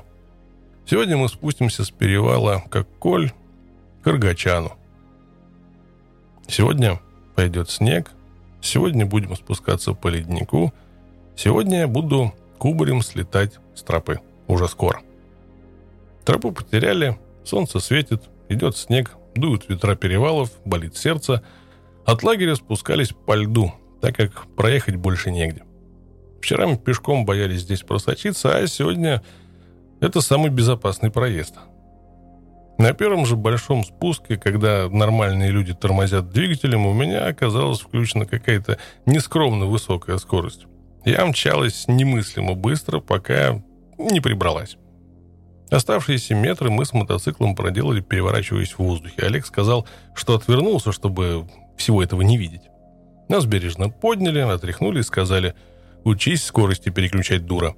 Сегодня мы спустимся с перевала как Коль к Иргачану. Сегодня пойдет снег. Сегодня будем спускаться по леднику. Сегодня я буду кубарем слетать с тропы. Уже скоро. Тропу потеряли, солнце светит, идет снег, дуют ветра перевалов, болит сердце. От лагеря спускались по льду – так как проехать больше негде. Вчера мы пешком боялись здесь просочиться, а сегодня это самый безопасный проезд. На первом же большом спуске, когда нормальные люди тормозят двигателем, у меня оказалась включена какая-то нескромно высокая скорость. Я мчалась немыслимо быстро, пока не прибралась. Оставшиеся метры мы с мотоциклом проделали, переворачиваясь в воздухе. Олег сказал, что отвернулся, чтобы всего этого не видеть. Нас бережно подняли, отряхнули и сказали «Учись скорости переключать, дура».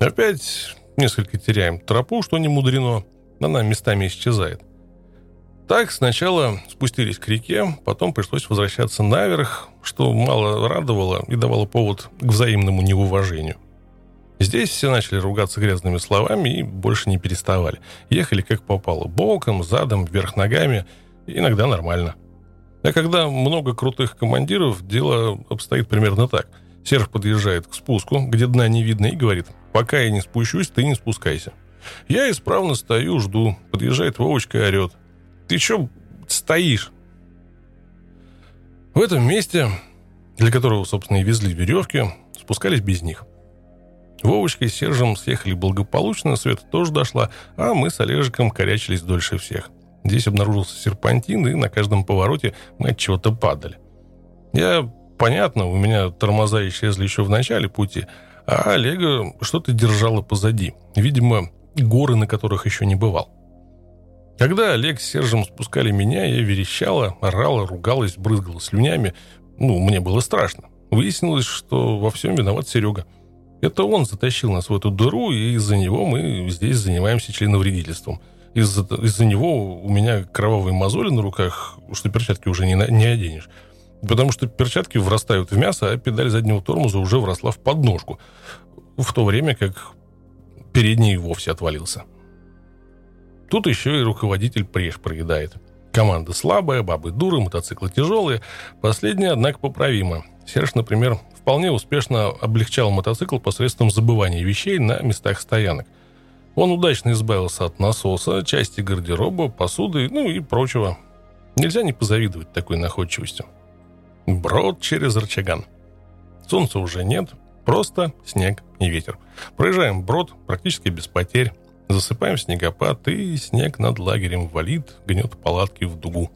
Опять несколько теряем тропу, что не мудрено. Она местами исчезает. Так сначала спустились к реке, потом пришлось возвращаться наверх, что мало радовало и давало повод к взаимному неуважению. Здесь все начали ругаться грязными словами и больше не переставали. Ехали как попало, боком, задом, вверх ногами, иногда нормально. А когда много крутых командиров, дело обстоит примерно так. Серж подъезжает к спуску, где дна не видно, и говорит, пока я не спущусь, ты не спускайся. Я исправно стою, жду. Подъезжает Вовочка и орет. Ты что стоишь? В этом месте, для которого, собственно, и везли веревки, спускались без них. Вовочка и Сержем съехали благополучно, Света тоже дошла, а мы с Олежиком корячились дольше всех – Здесь обнаружился серпантин, и на каждом повороте мы от чего-то падали. Я, понятно, у меня тормоза исчезли еще в начале пути, а Олега что-то держало позади. Видимо, горы, на которых еще не бывал. Когда Олег с Сержем спускали меня, я верещала, орала, ругалась, брызгала слюнями. Ну, мне было страшно. Выяснилось, что во всем виноват Серега. Это он затащил нас в эту дыру, и из-за него мы здесь занимаемся членовредительством – из-за, из-за него у меня кровавые мозоли на руках, что перчатки уже не, не оденешь. Потому что перчатки врастают в мясо, а педаль заднего тормоза уже вросла в подножку. В то время как передний вовсе отвалился. Тут еще и руководитель преж проедает. Команда слабая, бабы дуры, мотоциклы тяжелые. Последнее, однако, поправимо. Серж, например, вполне успешно облегчал мотоцикл посредством забывания вещей на местах стоянок – он удачно избавился от насоса, части гардероба, посуды, ну и прочего. Нельзя не позавидовать такой находчивостью. Брод через Рычаган. Солнца уже нет, просто снег и ветер. Проезжаем брод практически без потерь. Засыпаем снегопад, и снег над лагерем валит, гнет палатки в дугу.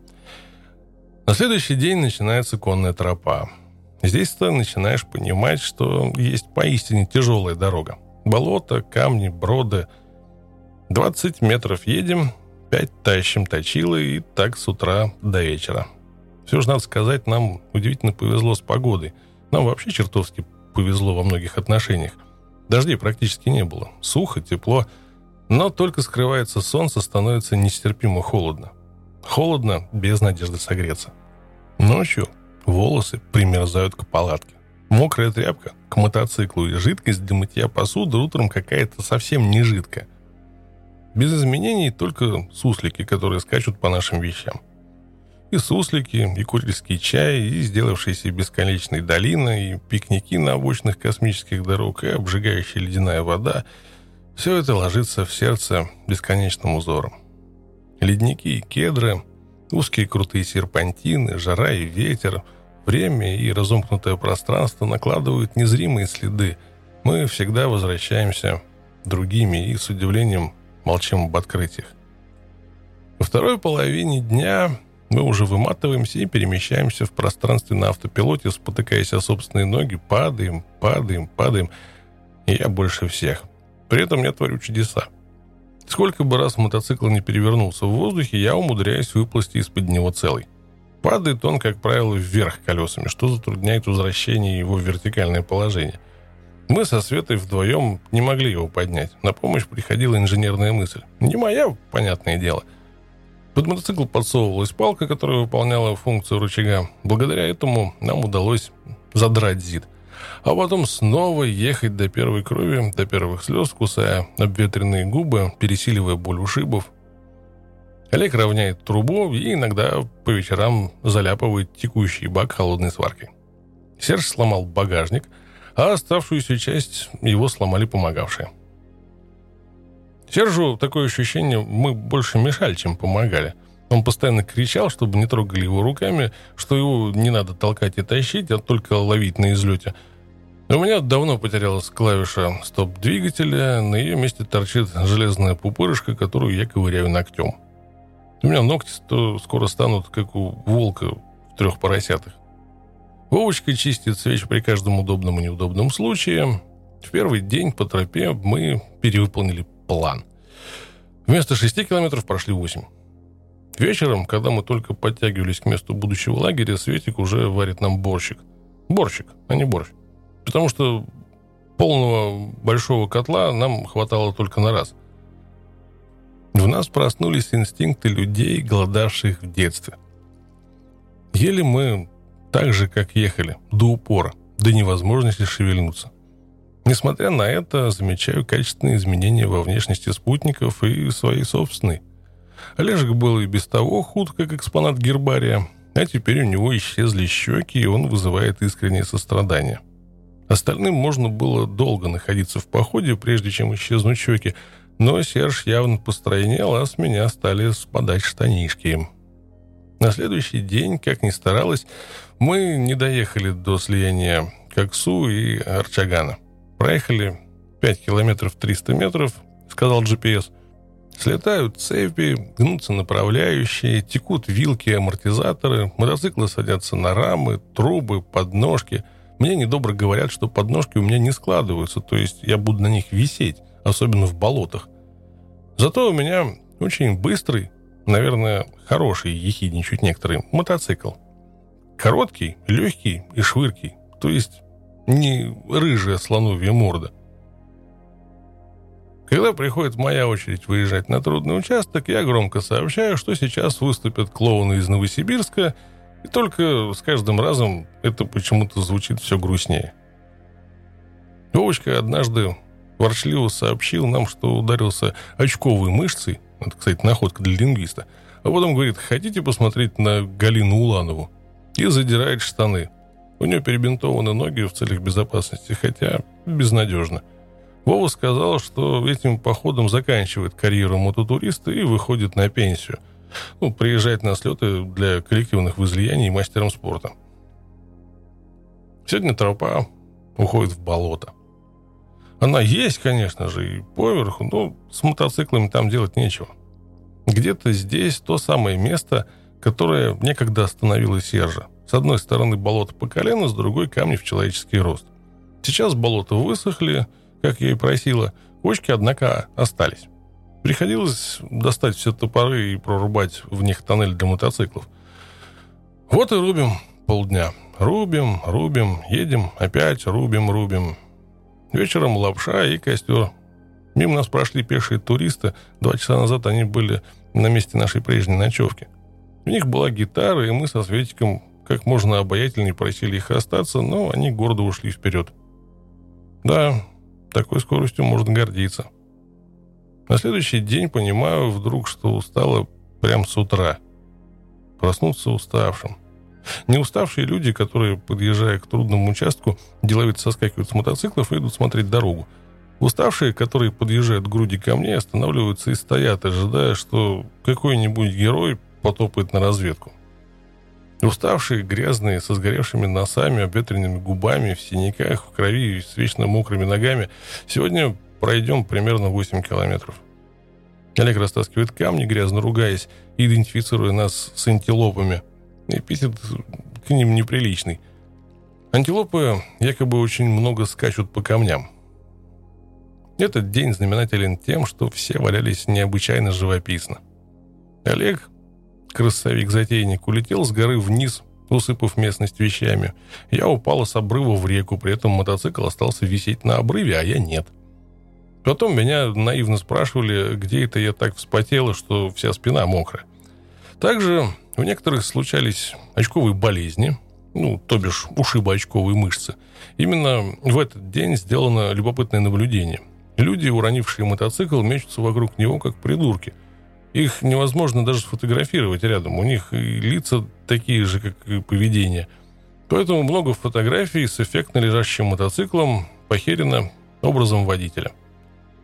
На следующий день начинается конная тропа. Здесь ты начинаешь понимать, что есть поистине тяжелая дорога. Болото, камни, броды – 20 метров едем, 5 тащим точилы и так с утра до вечера. Все же надо сказать, нам удивительно повезло с погодой. Нам вообще чертовски повезло во многих отношениях. Дождей практически не было. Сухо, тепло. Но только скрывается солнце, становится нестерпимо холодно. Холодно, без надежды согреться. Ночью волосы примерзают к палатке. Мокрая тряпка к мотоциклу и жидкость для мытья посуды утром какая-то совсем не жидкая. Без изменений только суслики, которые скачут по нашим вещам. И суслики, и курильский чай, и сделавшиеся бесконечной долина, и пикники на обочинах космических дорог, и обжигающая ледяная вода – все это ложится в сердце бесконечным узором. Ледники и кедры, узкие крутые серпантины, жара и ветер, время и разомкнутое пространство накладывают незримые следы. Мы всегда возвращаемся другими и с удивлением молчим об открытиях. Во второй половине дня мы уже выматываемся и перемещаемся в пространстве на автопилоте, спотыкаясь о собственные ноги, падаем, падаем, падаем. И я больше всех. При этом я творю чудеса. Сколько бы раз мотоцикл не перевернулся в воздухе, я умудряюсь выплыть из-под него целый. Падает он, как правило, вверх колесами, что затрудняет возвращение его в вертикальное положение. Мы со Светой вдвоем не могли его поднять. На помощь приходила инженерная мысль. Не моя, понятное дело. Под мотоцикл подсовывалась палка, которая выполняла функцию рычага. Благодаря этому нам удалось задрать зид. А потом снова ехать до первой крови, до первых слез, кусая обветренные губы, пересиливая боль ушибов. Олег равняет трубу и иногда по вечерам заляпывает текущий бак холодной сваркой. Серж сломал багажник – а оставшуюся часть его сломали помогавшие. Сержу такое ощущение, мы больше мешали, чем помогали. Он постоянно кричал, чтобы не трогали его руками, что его не надо толкать и тащить, а только ловить на излете. У меня давно потерялась клавиша стоп-двигателя, на ее месте торчит железная пупырышка, которую я ковыряю ногтем. У меня ногти скоро станут, как у волка в трех поросятах. Вовочка чистит свечи при каждом удобном и неудобном случае. В первый день по тропе мы перевыполнили план. Вместо шести километров прошли восемь. Вечером, когда мы только подтягивались к месту будущего лагеря, Светик уже варит нам борщик. Борщик, а не борщ. Потому что полного большого котла нам хватало только на раз. В нас проснулись инстинкты людей, голодавших в детстве. Ели мы так же, как ехали, до упора, до невозможности шевельнуться. Несмотря на это, замечаю качественные изменения во внешности спутников и своей собственной. Олежек был и без того худ, как экспонат гербария, а теперь у него исчезли щеки, и он вызывает искреннее сострадание. Остальным можно было долго находиться в походе, прежде чем исчезнуть щеки, но Серж явно постройнел, а с меня стали спадать штанишки. На следующий день, как ни старалась, мы не доехали до слияния Коксу и Арчагана. Проехали 5 километров 300 метров, сказал GPS. Слетают цепи, гнутся направляющие, текут вилки и амортизаторы, мотоциклы садятся на рамы, трубы, подножки. Мне недобро говорят, что подножки у меня не складываются, то есть я буду на них висеть, особенно в болотах. Зато у меня очень быстрый, наверное, хороший, ехидничают некоторые, мотоцикл – Короткий, легкий и швыркий, то есть не рыжая слоновья морда. Когда приходит моя очередь выезжать на трудный участок, я громко сообщаю, что сейчас выступят клоуны из Новосибирска, и только с каждым разом это почему-то звучит все грустнее. Вовочка однажды ворчливо сообщил нам, что ударился очковой мышцей, это, кстати, находка для лингвиста, а потом говорит, хотите посмотреть на Галину Уланову? И задирает штаны. У нее перебинтованы ноги в целях безопасности, хотя безнадежно. Вова сказал, что этим походом заканчивает карьеру мототуриста и выходит на пенсию. Ну, приезжает на слеты для коллективных возлияний мастером спорта. Сегодня тропа уходит в болото. Она есть, конечно же, и поверху, но с мотоциклами там делать нечего. Где-то здесь то самое место – которая некогда остановила Сержа. С одной стороны болото по колено, с другой камни в человеческий рост. Сейчас болота высохли, как я и просила, кочки, однако, остались. Приходилось достать все топоры и прорубать в них тоннель для мотоциклов. Вот и рубим полдня. Рубим, рубим, едем, опять рубим, рубим. Вечером лапша и костер. Мимо нас прошли пешие туристы. Два часа назад они были на месте нашей прежней ночевки. У них была гитара, и мы со Светиком как можно обаятельнее просили их остаться, но они гордо ушли вперед. Да, такой скоростью можно гордиться. На следующий день понимаю вдруг, что устала прямо с утра. Проснуться уставшим. Не уставшие люди, которые, подъезжая к трудному участку, деловито соскакивают с мотоциклов и идут смотреть дорогу. Уставшие, которые подъезжают к груди камней, останавливаются и стоят, ожидая, что какой-нибудь герой потопает на разведку. Уставшие, грязные, со сгоревшими носами, обветренными губами, в синяках, в крови и с вечно мокрыми ногами, сегодня пройдем примерно 8 километров. Олег растаскивает камни, грязно ругаясь, идентифицируя нас с антилопами. Эпитет к ним неприличный. Антилопы якобы очень много скачут по камням. Этот день знаменателен тем, что все валялись необычайно живописно. Олег, красавик-затейник, улетел с горы вниз, усыпав местность вещами. Я упала с обрыва в реку, при этом мотоцикл остался висеть на обрыве, а я нет. Потом меня наивно спрашивали, где это я так вспотела, что вся спина мокрая. Также у некоторых случались очковые болезни, ну, то бишь ушибы очковые мышцы. Именно в этот день сделано любопытное наблюдение. Люди, уронившие мотоцикл, мечутся вокруг него, как придурки. Их невозможно даже сфотографировать рядом. У них лица такие же, как и поведение. Поэтому много фотографий с эффектно лежащим мотоциклом похерено образом водителя –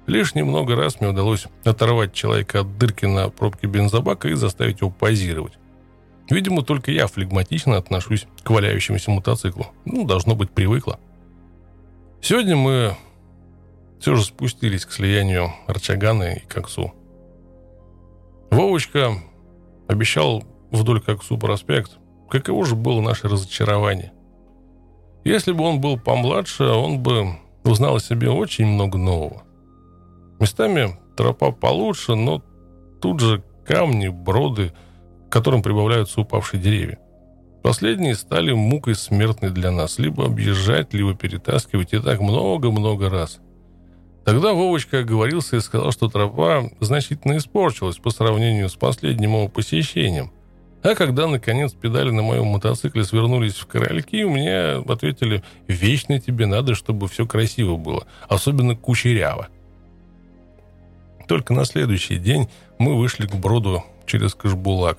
Лишь немного раз мне удалось оторвать человека от дырки на пробке бензобака и заставить его позировать. Видимо, только я флегматично отношусь к валяющемуся мотоциклу. Ну, должно быть, привыкла. Сегодня мы все же спустились к слиянию Арчагана и Коксу. Вовочка обещал вдоль Коксу проспект. Каково же было наше разочарование. Если бы он был помладше, он бы узнал о себе очень много нового. Местами тропа получше, но тут же камни, броды, к которым прибавляются упавшие деревья. Последние стали мукой смертной для нас. Либо объезжать, либо перетаскивать. И так много-много раз. Тогда Вовочка оговорился и сказал, что тропа значительно испорчилась по сравнению с последним его посещением. А когда, наконец, педали на моем мотоцикле свернулись в корольки, мне ответили, вечно тебе надо, чтобы все красиво было, особенно кучеряво. Только на следующий день мы вышли к броду через Кашбулак.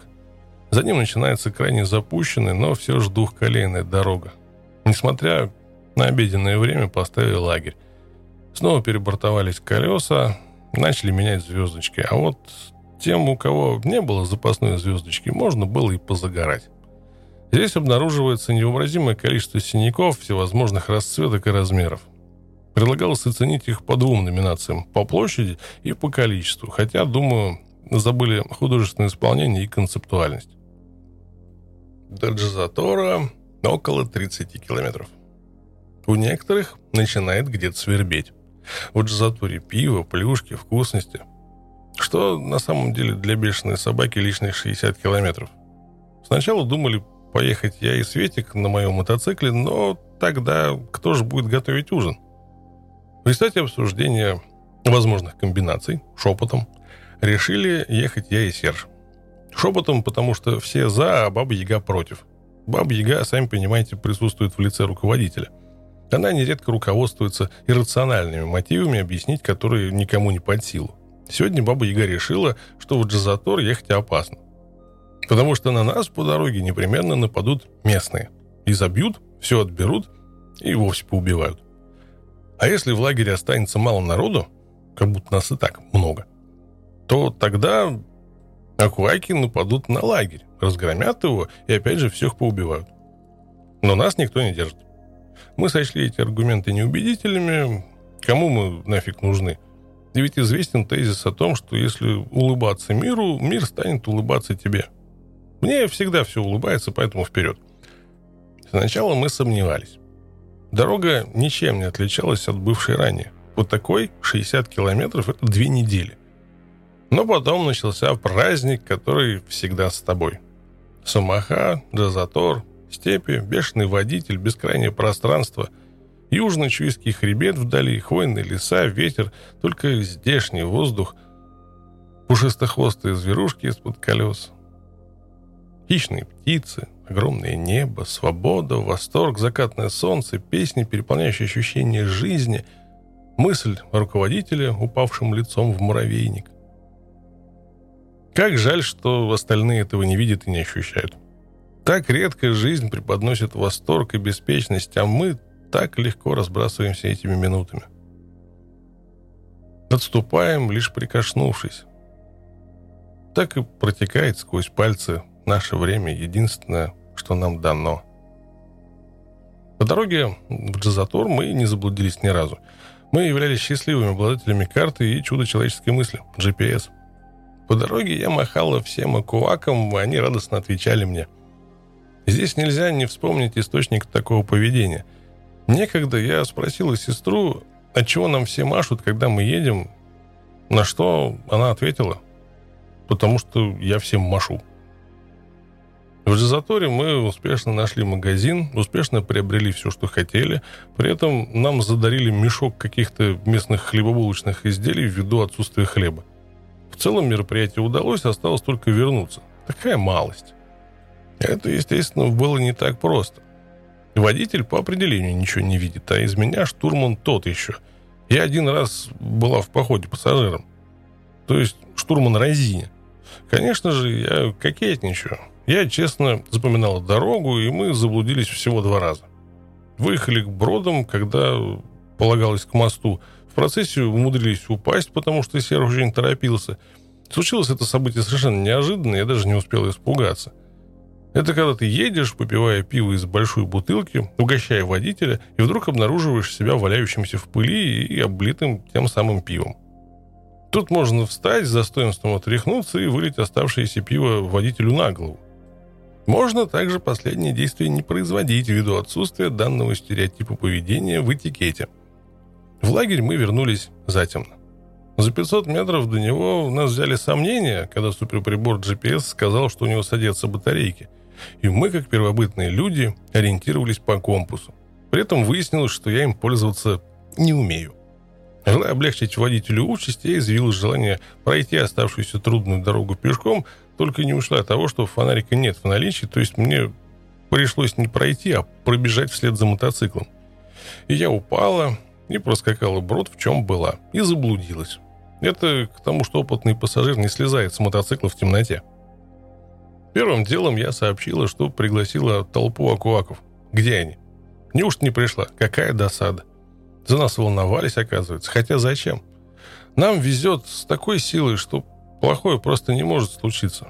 За ним начинается крайне запущенная, но все же двухколейная дорога. Несмотря на обеденное время, поставили лагерь. Снова перебортовались колеса, начали менять звездочки. А вот тем, у кого не было запасной звездочки, можно было и позагорать. Здесь обнаруживается невообразимое количество синяков всевозможных расцветок и размеров. Предлагалось оценить их по двум номинациям. По площади и по количеству. Хотя, думаю, забыли художественное исполнение и концептуальность. До Джазатора около 30 километров. У некоторых начинает где-то свербеть. В Джазаторе пиво, плюшки, вкусности. Что на самом деле для бешеной собаки лишних 60 километров. Сначала думали поехать я и Светик на моем мотоцикле, но тогда кто же будет готовить ужин? В результате обсуждения возможных комбинаций шепотом решили ехать я и Серж. Шепотом, потому что все за, а Баба Яга против. Баба Яга, сами понимаете, присутствует в лице руководителя. Она нередко руководствуется иррациональными мотивами, объяснить которые никому не под силу. Сегодня Баба Яга решила, что в Джазатор ехать опасно. Потому что на нас по дороге непременно нападут местные. И забьют, все отберут и вовсе поубивают. А если в лагере останется мало народу, как будто нас и так много, то тогда акуаки нападут на лагерь, разгромят его и опять же всех поубивают. Но нас никто не держит. Мы сочли эти аргументы неубедительными. Кому мы нафиг нужны? И ведь известен тезис о том, что если улыбаться миру, мир станет улыбаться тебе. Мне всегда все улыбается, поэтому вперед. Сначала мы сомневались. Дорога ничем не отличалась от бывшей ранее. Вот такой 60 километров – это две недели. Но потом начался праздник, который всегда с тобой. Самаха, Джазатор, степи, бешеный водитель, бескрайнее пространство, южно-чуйский хребет вдали, хвойные леса, ветер, только здешний воздух, пушистохвостые зверушки из-под колес. Хищные птицы, огромное небо, свобода, восторг, закатное солнце, песни, переполняющие ощущение жизни, мысль руководителя, упавшим лицом в муравейник. Как жаль, что остальные этого не видят и не ощущают. Так редко жизнь преподносит восторг и беспечность, а мы так легко разбрасываемся этими минутами. Отступаем, лишь прикоснувшись. Так и протекает сквозь пальцы наше время, единственное, что нам дано. По дороге в Джазатор мы не заблудились ни разу. Мы являлись счастливыми обладателями карты и чудо человеческой мысли – GPS. По дороге я махала всем акуакам, и они радостно отвечали мне – Здесь нельзя не вспомнить источник такого поведения. Некогда я спросила сестру, от чего нам все машут, когда мы едем, на что она ответила, потому что я всем машу. В Джазаторе мы успешно нашли магазин, успешно приобрели все, что хотели. При этом нам задарили мешок каких-то местных хлебобулочных изделий ввиду отсутствия хлеба. В целом мероприятие удалось, осталось только вернуться. Такая малость. Это, естественно, было не так просто. Водитель по определению ничего не видит, а из меня штурман тот еще. Я один раз была в походе пассажиром. То есть штурман Розине. Конечно же, я кокетничаю. Я честно запоминала дорогу, и мы заблудились всего два раза. Выехали к бродам, когда полагалось к мосту. В процессе умудрились упасть, потому что Серж очень торопился. Случилось это событие совершенно неожиданно, я даже не успел испугаться. Это когда ты едешь, попивая пиво из большой бутылки, угощая водителя, и вдруг обнаруживаешь себя валяющимся в пыли и облитым тем самым пивом. Тут можно встать, с достоинством отряхнуться и вылить оставшееся пиво водителю на голову. Можно также последнее действие не производить ввиду отсутствия данного стереотипа поведения в этикете. В лагерь мы вернулись затемно. За 500 метров до него нас взяли сомнения, когда суперприбор GPS сказал, что у него садятся батарейки – и мы, как первобытные люди, ориентировались по компасу. При этом выяснилось, что я им пользоваться не умею. Желая облегчить водителю участь, я изъявил желание пройти оставшуюся трудную дорогу пешком, только не ушла от того, что фонарика нет в наличии, то есть мне пришлось не пройти, а пробежать вслед за мотоциклом. И я упала и проскакала брод, в чем была, и заблудилась. Это к тому, что опытный пассажир не слезает с мотоцикла в темноте. Первым делом я сообщила, что пригласила толпу акуаков. Где они? Неужто не пришла? Какая досада. За нас волновались, оказывается. Хотя зачем? Нам везет с такой силой, что плохое просто не может случиться.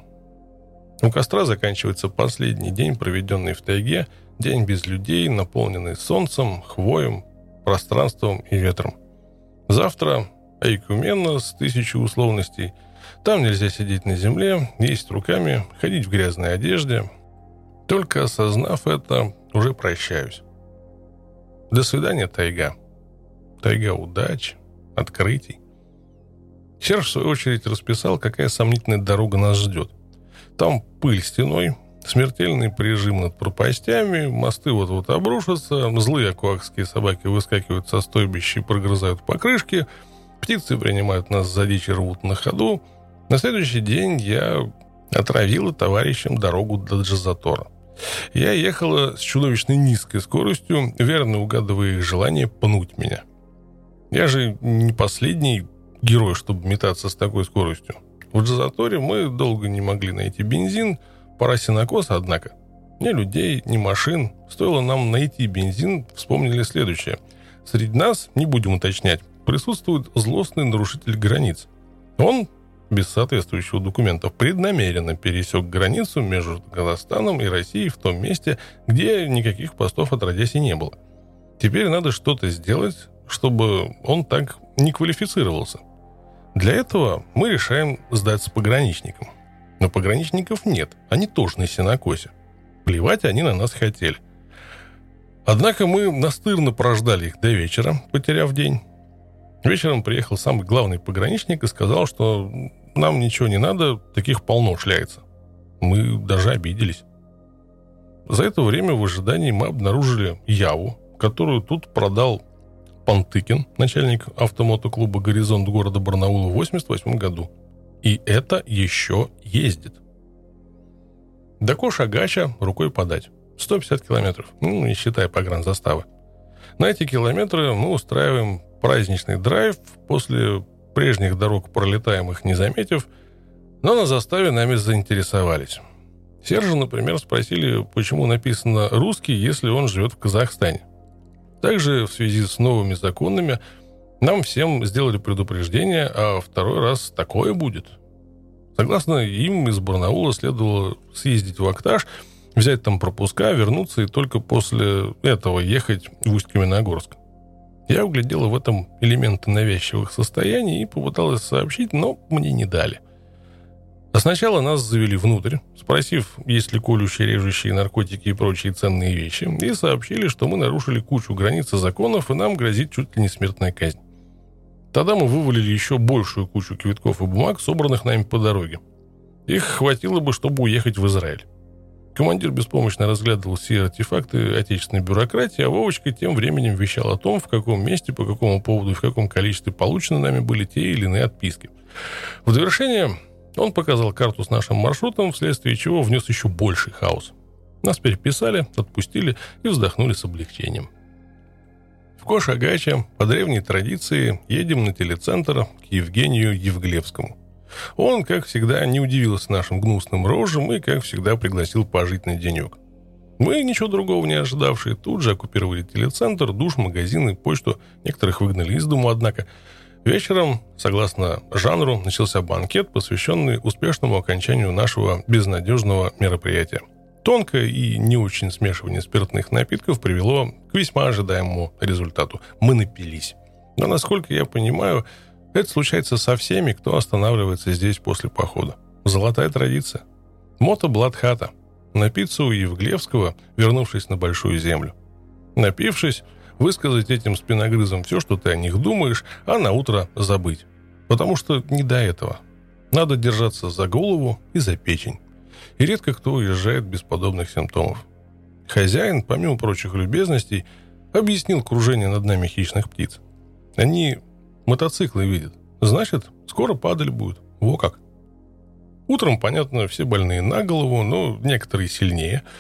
У костра заканчивается последний день, проведенный в тайге, день без людей, наполненный солнцем, хвоем, пространством и ветром. Завтра Айкумена с тысячей условностей – там нельзя сидеть на земле, есть руками, ходить в грязной одежде. Только осознав это, уже прощаюсь. До свидания, тайга. Тайга удач, открытий. Серж, в свою очередь, расписал, какая сомнительная дорога нас ждет. Там пыль стеной, смертельный прижим над пропастями, мосты вот-вот обрушатся, злые акуакские собаки выскакивают со стойбища и прогрызают покрышки, птицы принимают нас за дичь и рвут на ходу, на следующий день я отравила товарищам дорогу до Джазатора. Я ехала с чудовищно низкой скоростью, верно угадывая их желание пнуть меня. Я же не последний герой, чтобы метаться с такой скоростью. В Джазаторе мы долго не могли найти бензин, пора синокоса, однако. Ни людей, ни машин. Стоило нам найти бензин, вспомнили следующее. Среди нас, не будем уточнять, присутствует злостный нарушитель границ. Он без соответствующего документа преднамеренно пересек границу между Казахстаном и Россией в том месте, где никаких постов отродясь и не было. Теперь надо что-то сделать, чтобы он так не квалифицировался. Для этого мы решаем сдаться пограничникам. Но пограничников нет, они тоже на сенокосе. Плевать они на нас хотели. Однако мы настырно прождали их до вечера, потеряв день. Вечером приехал самый главный пограничник и сказал, что нам ничего не надо, таких полно шляется. Мы даже обиделись. За это время в ожидании мы обнаружили Яву, которую тут продал Пантыкин, начальник автомотоклуба «Горизонт» города Барнаула в 88 году. И это еще ездит. До Коша-Гача рукой подать. 150 километров, ну, не считая погранзаставы. На эти километры мы устраиваем праздничный драйв, после прежних дорог пролетаемых не заметив, но на заставе нами заинтересовались. Сержа, например, спросили, почему написано «русский», если он живет в Казахстане. Также в связи с новыми законами нам всем сделали предупреждение, а второй раз такое будет. Согласно им, из Барнаула следовало съездить в Акташ, взять там пропуска, вернуться и только после этого ехать в Усть-Каменогорск. Я углядела в этом элементы навязчивых состояний и попыталась сообщить, но мне не дали – а сначала нас завели внутрь, спросив, есть ли колющие, режущие наркотики и прочие ценные вещи, и сообщили, что мы нарушили кучу границ и законов, и нам грозит чуть ли не смертная казнь. Тогда мы вывалили еще большую кучу квитков и бумаг, собранных нами по дороге. Их хватило бы, чтобы уехать в Израиль. Командир беспомощно разглядывал все артефакты отечественной бюрократии, а Вовочка тем временем вещал о том, в каком месте, по какому поводу и в каком количестве получены нами были те или иные отписки. В довершение он показал карту с нашим маршрутом, вследствие чего внес еще больший хаос. Нас переписали, отпустили и вздохнули с облегчением. В Кошагаче по древней традиции едем на телецентр к Евгению Евглевскому. Он, как всегда, не удивился нашим гнусным рожам и, как всегда, пригласил пожить на денек. Мы, ничего другого не ожидавшие, тут же оккупировали телецентр, душ, магазины, почту. Некоторых выгнали из дома, однако – Вечером, согласно жанру, начался банкет, посвященный успешному окончанию нашего безнадежного мероприятия. Тонкое и не очень смешивание спиртных напитков привело к весьма ожидаемому результату. Мы напились. Но, насколько я понимаю, это случается со всеми, кто останавливается здесь после похода. Золотая традиция. Мото Бладхата. Напиться у Евглевского, вернувшись на Большую Землю. Напившись, высказать этим спиногрызам все, что ты о них думаешь, а на утро забыть. Потому что не до этого. Надо держаться за голову и за печень. И редко кто уезжает без подобных симптомов. Хозяин, помимо прочих любезностей, объяснил кружение над нами хищных птиц. Они мотоциклы видят. Значит, скоро падаль будет. Во как. Утром, понятно, все больные на голову, но некоторые сильнее –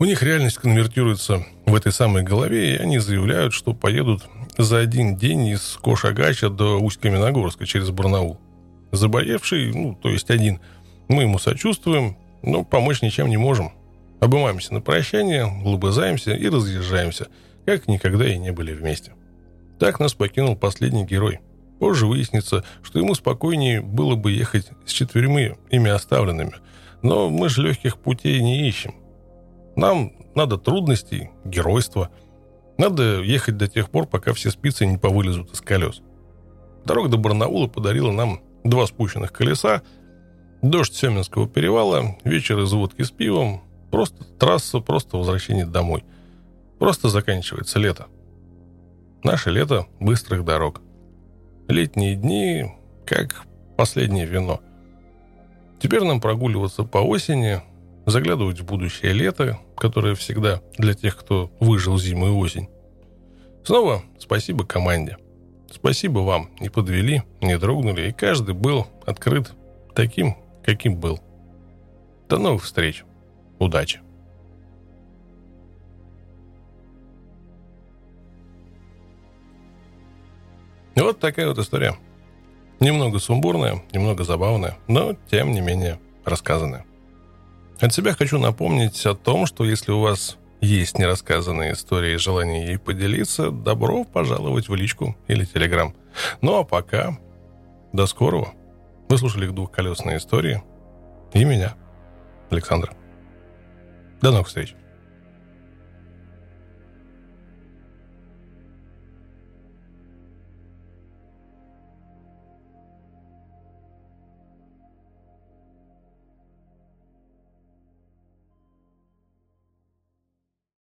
у них реальность конвертируется в этой самой голове, и они заявляют, что поедут за один день из Кошагача до Усть-Каменогорска через Барнаул. Заболевший, ну, то есть один, мы ему сочувствуем, но помочь ничем не можем. Обымаемся на прощание, лобызаемся и разъезжаемся, как никогда и не были вместе. Так нас покинул последний герой. Позже выяснится, что ему спокойнее было бы ехать с четверыми ими оставленными. Но мы же легких путей не ищем. Нам надо трудностей, геройства. Надо ехать до тех пор, пока все спицы не повылезут из колес. Дорога до Барнаула подарила нам два спущенных колеса, дождь Семенского перевала, вечер из водки с пивом, просто трасса, просто возвращение домой. Просто заканчивается лето. Наше лето быстрых дорог. Летние дни, как последнее вино. Теперь нам прогуливаться по осени, заглядывать в будущее лето, которое всегда для тех, кто выжил зиму и осень. Снова спасибо команде. Спасибо вам. Не подвели, не дрогнули, и каждый был открыт таким, каким был. До новых встреч. Удачи. Вот такая вот история. Немного сумбурная, немного забавная, но тем не менее рассказанная. От себя хочу напомнить о том, что если у вас есть нерассказанные истории и желание ей поделиться, добро пожаловать в личку или телеграм. Ну а пока, до скорого. Вы слушали двухколесные истории и меня, Александр. До новых встреч.